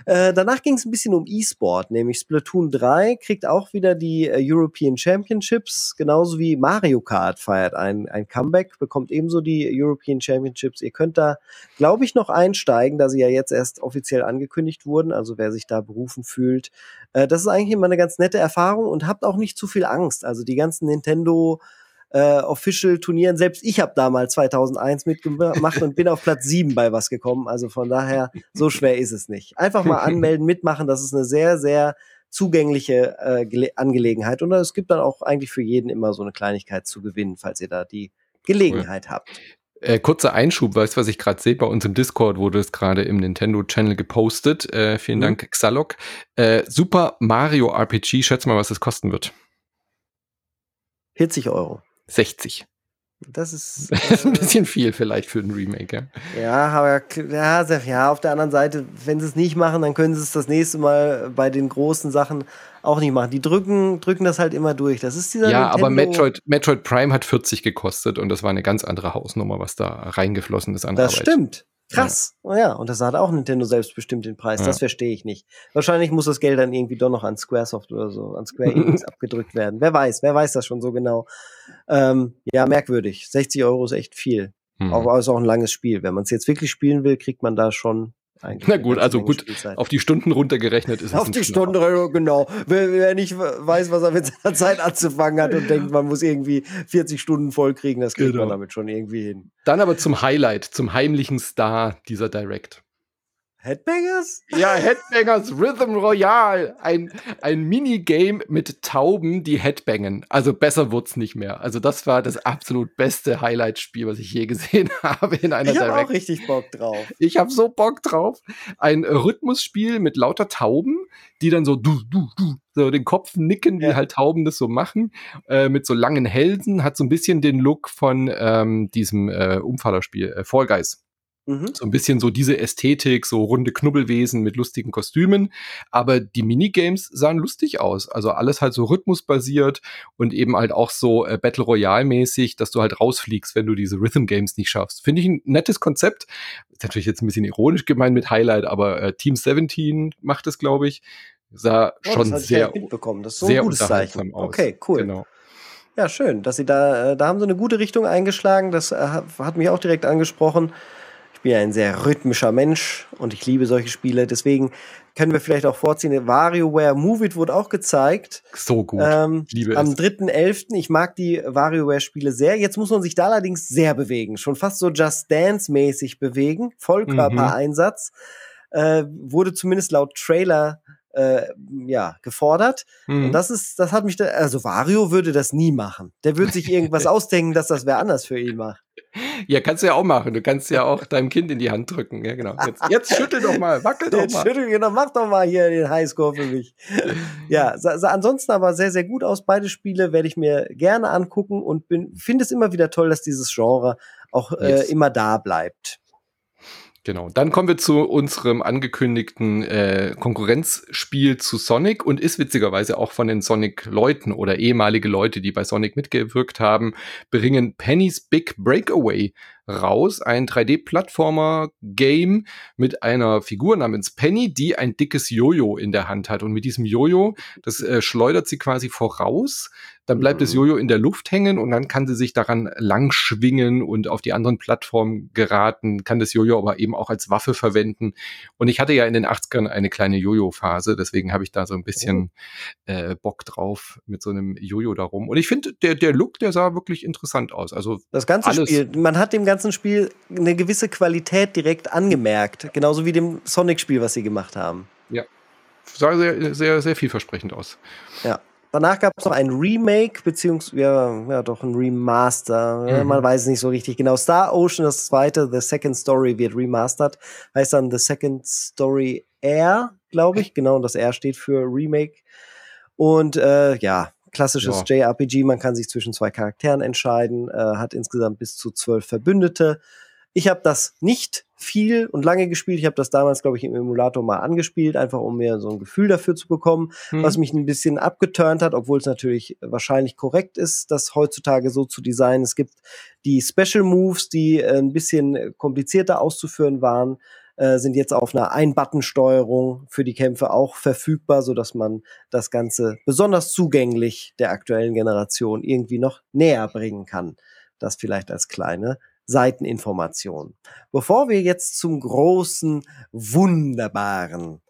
äh, danach ging es ein bisschen um E-Sport, nämlich Splatoon 3 kriegt auch wieder die äh, European Championships, genauso wie Mario Kart feiert feiert ein, ein Comeback, bekommt ebenso die European Championships. Ihr könnt da, glaube ich, noch einsteigen, da sie ja jetzt erst offiziell angekündigt wurden. Also wer sich da berufen fühlt, äh, das ist eigentlich immer eine ganz nette Erfahrung und habt auch nicht zu viel Angst. Also die ganzen Nintendo äh, Official-Turnieren. Selbst ich habe damals 2001 mitgemacht und bin auf Platz 7 bei was gekommen. Also von daher, so schwer ist es nicht. Einfach mal [laughs] anmelden, mitmachen. Das ist eine sehr, sehr zugängliche äh, Angelegenheit. Und es gibt dann auch eigentlich für jeden immer so eine Kleinigkeit zu gewinnen, falls ihr da die Gelegenheit cool. habt. Äh, kurzer Einschub, weißt du, was ich gerade sehe? Bei uns im Discord wurde es gerade im Nintendo-Channel gepostet. Äh, vielen mhm. Dank, Xalok. Äh, Super Mario RPG, schätze mal, was es kosten wird. 40 Euro. 60. Das ist, [laughs] das ist ein bisschen viel vielleicht für ein Remake, ja. Ja, aber ja, ja, auf der anderen Seite, wenn sie es nicht machen, dann können sie es das nächste Mal bei den großen Sachen auch nicht machen. Die drücken, drücken das halt immer durch. Das ist dieser Ja, Nintendo aber Metroid, Metroid Prime hat 40 gekostet und das war eine ganz andere Hausnummer, was da reingeflossen ist an Das Arbeit. stimmt. Krass. Ja. Oh ja, und das hat auch Nintendo selbst bestimmt den Preis. Ja. Das verstehe ich nicht. Wahrscheinlich muss das Geld dann irgendwie doch noch an Squaresoft oder so, an Square [laughs] Enix abgedrückt werden. Wer weiß, wer weiß das schon so genau. Ähm, ja, merkwürdig. 60 Euro ist echt viel. Mhm. Auch ist auch ein langes Spiel. Wenn man es jetzt wirklich spielen will, kriegt man da schon Na gut, also gut, auf die Stunden runtergerechnet ist auf es Auf die Stunden, genau. Wer, wer, nicht weiß, was er mit seiner [laughs] Zeit anzufangen hat und denkt, man muss irgendwie 40 Stunden voll kriegen, das kriegt genau. man damit schon irgendwie hin. Dann aber zum Highlight, zum heimlichen Star dieser Direct. Headbangers? Ja, Headbangers Rhythm Royale. Ein, ein Minigame mit Tauben, die Headbangen. Also besser wird's nicht mehr. Also das war das absolut beste Highlight-Spiel, was ich je gesehen [laughs] habe in einer Ich habe auch richtig Bock drauf. Ich habe so Bock drauf. Ein Rhythmusspiel mit lauter Tauben, die dann so du, du, du, so den Kopf nicken, ja. wie halt Tauben das so machen, äh, mit so langen Hälsen, hat so ein bisschen den Look von ähm, diesem äh, Umfallerspiel, äh, Fall Guys. Mhm. So ein bisschen so diese Ästhetik, so runde Knubbelwesen mit lustigen Kostümen. Aber die Minigames sahen lustig aus. Also alles halt so rhythmusbasiert und eben halt auch so äh, Battle Royale-mäßig, dass du halt rausfliegst, wenn du diese Rhythm Games nicht schaffst. Finde ich ein nettes Konzept. Ist natürlich jetzt ein bisschen ironisch gemeint mit Highlight, aber äh, Team 17 macht es, glaube ich. Sah oh, schon sehr, das ist so sehr unterhaltsam aus. Okay, cool. Genau. Ja, schön, dass sie da, äh, da haben sie eine gute Richtung eingeschlagen. Das äh, hat mich auch direkt angesprochen. Ich bin ja ein sehr rhythmischer Mensch und ich liebe solche Spiele. Deswegen können wir vielleicht auch vorziehen. WarioWare Move It wurde auch gezeigt. So gut. Ähm, liebe am 3.11. Ich mag die WarioWare-Spiele sehr. Jetzt muss man sich da allerdings sehr bewegen. Schon fast so Just Dance-mäßig bewegen. Vollkörpereinsatz. Mhm. Äh, wurde zumindest laut Trailer äh, ja, gefordert. Mhm. Und das ist, das hat mich da, also Wario würde das nie machen. Der würde sich irgendwas [laughs] ausdenken, dass das wer anders für ihn macht. Ja, kannst du ja auch machen. Du kannst ja auch deinem Kind in die Hand drücken. Ja, genau. Jetzt, jetzt schüttel doch mal, wackel doch jetzt mal. Schüttel, genau, mach doch mal hier den Highscore für mich. ja, sah ansonsten aber sehr, sehr gut aus. Beide Spiele werde ich mir gerne angucken und finde es immer wieder toll, dass dieses Genre auch äh, yes. äh, immer da bleibt. Genau. Dann kommen wir zu unserem angekündigten äh, Konkurrenzspiel zu Sonic und ist witzigerweise auch von den Sonic-Leuten oder ehemalige Leute, die bei Sonic mitgewirkt haben, bringen Penny's Big Breakaway raus. Ein 3D-Plattformer-Game mit einer Figur namens Penny, die ein dickes Jojo in der Hand hat. Und mit diesem Jojo, das äh, schleudert sie quasi voraus. Dann bleibt mhm. das Jojo in der Luft hängen und dann kann sie sich daran lang schwingen und auf die anderen Plattformen geraten, kann das Jojo aber eben auch als Waffe verwenden. Und ich hatte ja in den 80ern eine kleine Jojo-Phase, deswegen habe ich da so ein bisschen oh. äh, Bock drauf mit so einem Jojo darum. Und ich finde, der, der Look, der sah wirklich interessant aus. Also das ganze alles Spiel, man hat dem ganzen Spiel eine gewisse Qualität direkt angemerkt. Genauso wie dem Sonic-Spiel, was sie gemacht haben. Ja. Sah sehr, sehr, sehr vielversprechend aus. Ja. Danach gab es noch ein Remake, beziehungsweise, ja, ja, doch ein Remaster. Mhm. Man weiß es nicht so richtig genau. Star Ocean, das zweite, The Second Story, wird remastered. Heißt dann The Second Story Air, glaube ich. Genau, und das R steht für Remake. Und äh, ja, Klassisches ja. JRPG, man kann sich zwischen zwei Charakteren entscheiden, äh, hat insgesamt bis zu zwölf Verbündete. Ich habe das nicht viel und lange gespielt. Ich habe das damals, glaube ich, im Emulator mal angespielt, einfach um mir so ein Gefühl dafür zu bekommen, hm. was mich ein bisschen abgeturnt hat, obwohl es natürlich wahrscheinlich korrekt ist, das heutzutage so zu designen. Es gibt die Special Moves, die äh, ein bisschen komplizierter auszuführen waren, äh, sind jetzt auf einer Ein-Button-Steuerung für die Kämpfe auch verfügbar, so dass man das Ganze besonders zugänglich der aktuellen Generation irgendwie noch näher bringen kann. Das vielleicht als kleine Seiteninformation. Bevor wir jetzt zum großen, wunderbaren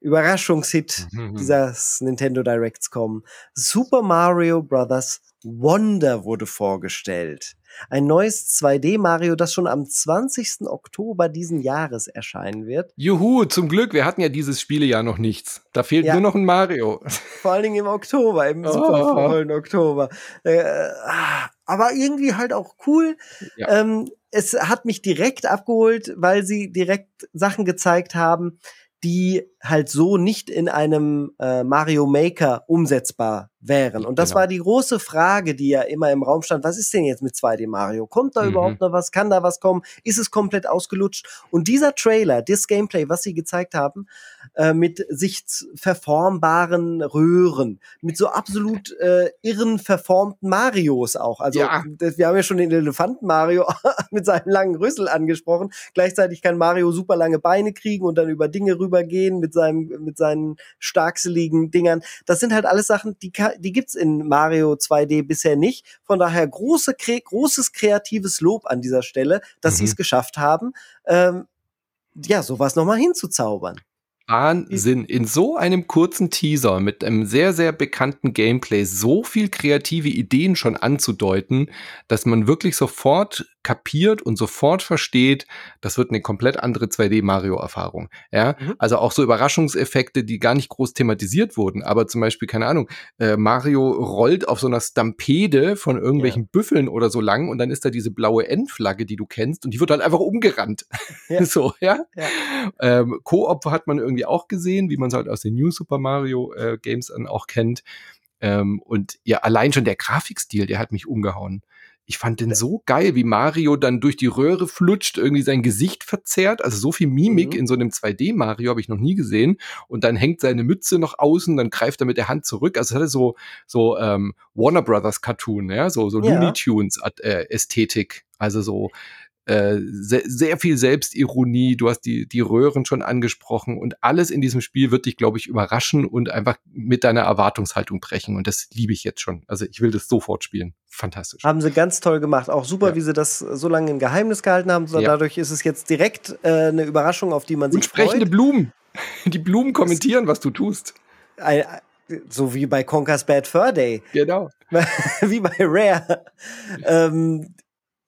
Überraschungshit mhm. dieses Nintendo Directs kommen, Super Mario Bros. Wonder wurde vorgestellt. Ein neues 2D Mario, das schon am 20. Oktober diesen Jahres erscheinen wird. Juhu, zum Glück, wir hatten ja dieses Spielejahr noch nichts. Da fehlt ja. nur noch ein Mario. Vor allen Dingen im Oktober, im oh. super vollen Oktober. Äh, aber irgendwie halt auch cool. Ja. Ähm, es hat mich direkt abgeholt, weil sie direkt Sachen gezeigt haben, die halt so nicht in einem äh, Mario Maker umsetzbar wären. Und das genau. war die große Frage, die ja immer im Raum stand. Was ist denn jetzt mit 2D Mario? Kommt da mhm. überhaupt noch was? Kann da was kommen? Ist es komplett ausgelutscht? Und dieser Trailer, das Gameplay, was sie gezeigt haben, äh, mit sich verformbaren Röhren, mit so absolut äh, irren verformten Marios auch. Also ja. wir haben ja schon den Elefanten Mario [laughs] mit seinem langen Rüssel angesprochen. Gleichzeitig kann Mario super lange Beine kriegen und dann über Dinge rübergehen mit seinem mit seinen starkseligen Dingern. Das sind halt alles Sachen, die die gibt's in Mario 2D bisher nicht. Von daher große, großes kreatives Lob an dieser Stelle, dass mhm. sie es geschafft haben, ähm, ja, sowas nochmal hinzuzaubern. Wahnsinn. In so einem kurzen Teaser mit einem sehr, sehr bekannten Gameplay so viel kreative Ideen schon anzudeuten, dass man wirklich sofort kapiert und sofort versteht, das wird eine komplett andere 2D-Mario-Erfahrung. Ja, mhm. also auch so Überraschungseffekte, die gar nicht groß thematisiert wurden. Aber zum Beispiel, keine Ahnung, äh, Mario rollt auf so einer Stampede von irgendwelchen ja. Büffeln oder so lang und dann ist da diese blaue Endflagge, die du kennst und die wird halt einfach umgerannt. Ja. [laughs] so, ja. ja. Ähm, Koop hat man irgendwie auch gesehen, wie man es halt aus den New Super Mario äh, Games dann auch kennt. Ähm, und ja, allein schon der Grafikstil, der hat mich umgehauen. Ich fand den so geil, wie Mario dann durch die Röhre flutscht, irgendwie sein Gesicht verzerrt. Also so viel Mimik mhm. in so einem 2D-Mario habe ich noch nie gesehen. Und dann hängt seine Mütze noch außen, dann greift er mit der Hand zurück. Also es hatte so, so ähm, Warner Brothers Cartoon, ja, so, so ja. Looney Tunes äh, Ästhetik. Also so äh, sehr, sehr viel Selbstironie. Du hast die, die Röhren schon angesprochen und alles in diesem Spiel wird dich, glaube ich, überraschen und einfach mit deiner Erwartungshaltung brechen. Und das liebe ich jetzt schon. Also ich will das sofort spielen. Fantastisch. Haben sie ganz toll gemacht. Auch super, ja. wie sie das so lange im Geheimnis gehalten haben. Ja. Dadurch ist es jetzt direkt äh, eine Überraschung, auf die man sich und sprechende freut. Blumen. [laughs] Die Blumen kommentieren, was du tust. Ein, so wie bei Conker's Bad Fur Day. Genau. [laughs] wie bei Rare. ähm,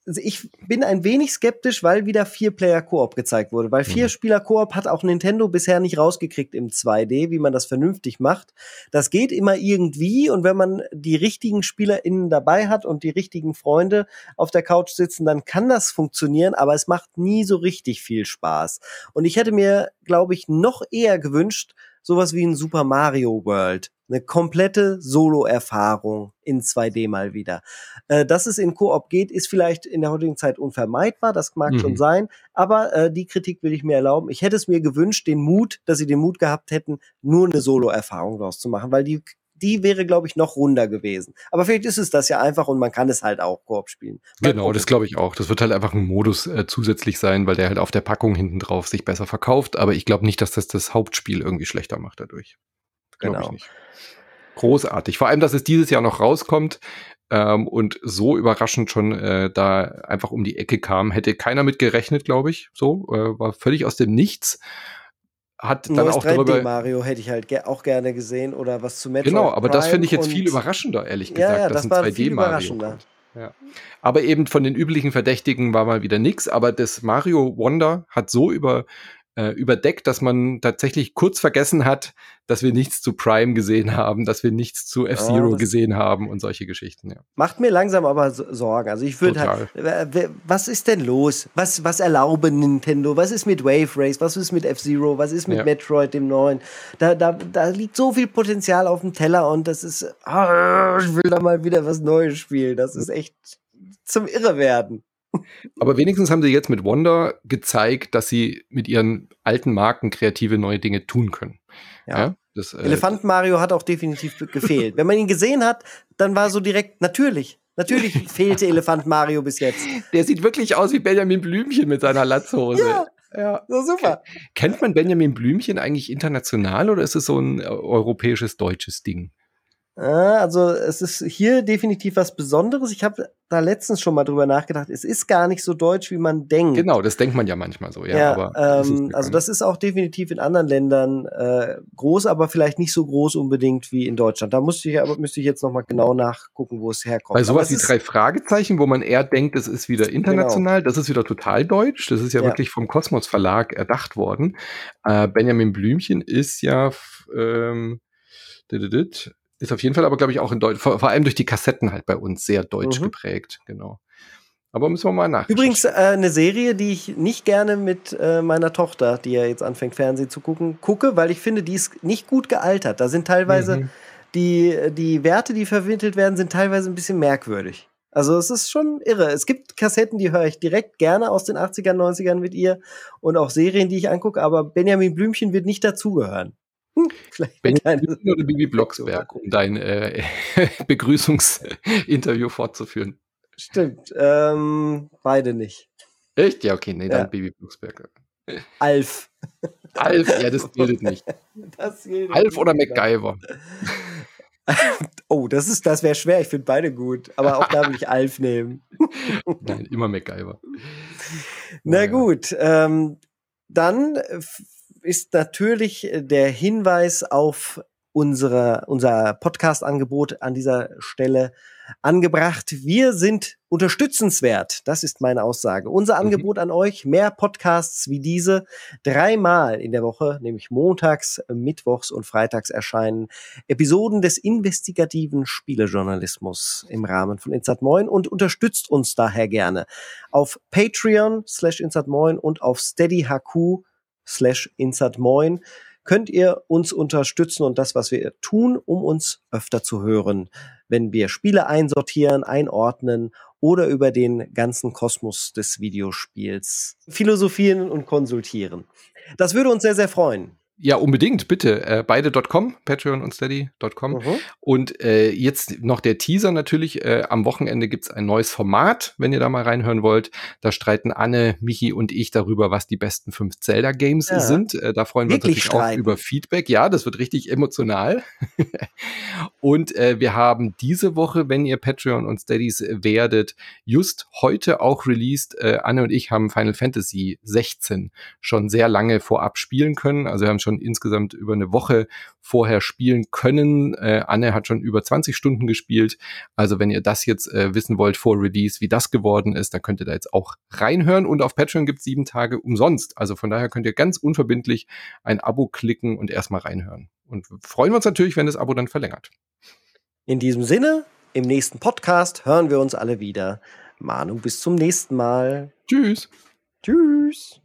also ich bin ein wenig skeptisch, weil wieder Vier-Player-Koop gezeigt wurde. Weil Vier-Spieler-Koop hat auch Nintendo bisher nicht rausgekriegt im 2D, wie man das vernünftig macht. Das geht immer irgendwie und wenn man die richtigen SpielerInnen dabei hat und die richtigen Freunde auf der Couch sitzen, dann kann das funktionieren, aber es macht nie so richtig viel Spaß. Und ich hätte mir, glaube ich, noch eher gewünscht, sowas wie ein Super Mario World. Eine komplette Solo-Erfahrung in 2D mal wieder. Äh, dass es in Koop geht, ist vielleicht in der heutigen Zeit unvermeidbar, das mag mhm. schon sein, aber äh, die Kritik will ich mir erlauben. Ich hätte es mir gewünscht, den Mut, dass sie den Mut gehabt hätten, nur eine Solo-Erfahrung daraus zu machen, weil die die wäre, glaube ich, noch runder gewesen. Aber vielleicht ist es das ja einfach und man kann es halt auch Koop spielen. Mal genau, das glaube ich auch. Das wird halt einfach ein Modus äh, zusätzlich sein, weil der halt auf der Packung hinten drauf sich besser verkauft. Aber ich glaube nicht, dass das das Hauptspiel irgendwie schlechter macht dadurch. Glaube genau. ich nicht großartig. Vor allem, dass es dieses Jahr noch rauskommt ähm, und so überraschend schon äh, da einfach um die Ecke kam, hätte keiner mit gerechnet, glaube ich. So äh, war völlig aus dem Nichts. Hat dann Neues auch 3D darüber Mario hätte ich halt ge auch gerne gesehen oder was zu Metroid Genau, aber Prime das finde ich jetzt viel überraschender, ehrlich gesagt, ja, ja, das ein 2D Mario. Ja. Aber eben von den üblichen Verdächtigen war mal wieder nix. Aber das Mario Wonder hat so über äh, überdeckt, dass man tatsächlich kurz vergessen hat, dass wir nichts zu Prime gesehen haben, dass wir nichts zu F-Zero oh, gesehen haben und solche Geschichten. Ja. Macht mir langsam aber Sorgen. Also ich würde halt, was ist denn los? Was, was erlauben Nintendo? Was ist mit Wave Race? Was ist mit F-Zero? Was ist mit ja. Metroid, dem neuen? Da, da, da liegt so viel Potenzial auf dem Teller und das ist, ah, ich will da mal wieder was Neues spielen. Das ist echt zum Irrewerden. Aber wenigstens haben sie jetzt mit Wonder gezeigt, dass sie mit ihren alten Marken kreative neue Dinge tun können. Ja. ja das, äh, Elefant Mario hat auch definitiv gefehlt. Wenn man ihn gesehen hat, dann war so direkt natürlich. Natürlich [laughs] fehlte Elefant Mario bis jetzt. Der sieht wirklich aus wie Benjamin Blümchen mit seiner Latzhose. Ja, ja, so super. Kennt man Benjamin Blümchen eigentlich international oder ist es so ein äh, europäisches, deutsches Ding? Also es ist hier definitiv was Besonderes. Ich habe da letztens schon mal drüber nachgedacht. Es ist gar nicht so deutsch, wie man denkt. Genau, das denkt man ja manchmal so. Ja, ja aber ähm, also das ist auch definitiv in anderen Ländern äh, groß, aber vielleicht nicht so groß unbedingt wie in Deutschland. Da musste ich aber müsste ich jetzt noch mal genau nachgucken, wo es herkommt. Bei sowas wie drei Fragezeichen, wo man eher denkt, es ist wieder genau. international, genau. das ist wieder total deutsch. Das ist ja, ja. wirklich vom Kosmos Verlag erdacht worden. Äh, Benjamin Blümchen ist ja ähm, ist auf jeden Fall aber, glaube ich, auch in Deutsch, vor, vor, allem durch die Kassetten halt bei uns sehr deutsch mhm. geprägt, genau. Aber müssen wir mal nach. Übrigens äh, eine Serie, die ich nicht gerne mit äh, meiner Tochter, die ja jetzt anfängt, Fernsehen zu gucken, gucke, weil ich finde, die ist nicht gut gealtert. Da sind teilweise mhm. die, die Werte, die vermittelt werden, sind teilweise ein bisschen merkwürdig. Also es ist schon irre. Es gibt Kassetten, die höre ich direkt gerne aus den 80ern, 90ern mit ihr und auch Serien, die ich angucke, aber Benjamin Blümchen wird nicht dazugehören. Hm, Benjamin [laughs] oder Bibi Blocksberg, um dein äh, [laughs] Begrüßungsinterview fortzuführen. Stimmt. Ähm, beide nicht. Echt? Ja, okay, nee, dann ja. Baby Blocksberg. Alf. Alf, ja, das [laughs] gilt nicht. Das gilt Alf oder genau. MacGyver? Oh, das ist, das wäre schwer. Ich finde beide gut. Aber auch da will ich Alf nehmen. Nein, immer MacGyver. Na gut, ähm, dann ist natürlich der Hinweis auf unsere, unser Podcast-Angebot an dieser Stelle angebracht. Wir sind unterstützenswert. Das ist meine Aussage. Unser mhm. Angebot an euch, mehr Podcasts wie diese, dreimal in der Woche, nämlich montags, mittwochs und freitags erscheinen Episoden des investigativen Spielejournalismus im Rahmen von Insat Moin und unterstützt uns daher gerne auf Patreon slash Insat Moin und auf SteadyHQ slash Insat Moin könnt ihr uns unterstützen und das, was wir tun, um uns öfter zu hören, wenn wir Spiele einsortieren, einordnen oder über den ganzen Kosmos des Videospiels philosophieren und konsultieren. Das würde uns sehr, sehr freuen. Ja, unbedingt, bitte. Äh, Beide.com, Patreon und Steady.com. Mhm. Und äh, jetzt noch der Teaser natürlich. Äh, am Wochenende gibt's ein neues Format, wenn ihr da mal reinhören wollt. Da streiten Anne, Michi und ich darüber, was die besten fünf Zelda-Games ja. sind. Äh, da freuen wir uns natürlich streiten. auch über Feedback. Ja, das wird richtig emotional. [laughs] und äh, wir haben diese Woche, wenn ihr Patreon und Steadies werdet, just heute auch released. Äh, Anne und ich haben Final Fantasy 16 schon sehr lange vorab spielen können. Also wir haben schon schon insgesamt über eine Woche vorher spielen können. Äh, Anne hat schon über 20 Stunden gespielt. Also wenn ihr das jetzt äh, wissen wollt vor Release, wie das geworden ist, dann könnt ihr da jetzt auch reinhören. Und auf Patreon gibt es sieben Tage umsonst. Also von daher könnt ihr ganz unverbindlich ein Abo klicken und erstmal reinhören. Und freuen wir uns natürlich, wenn das Abo dann verlängert. In diesem Sinne, im nächsten Podcast hören wir uns alle wieder. Manu, bis zum nächsten Mal. Tschüss. Tschüss.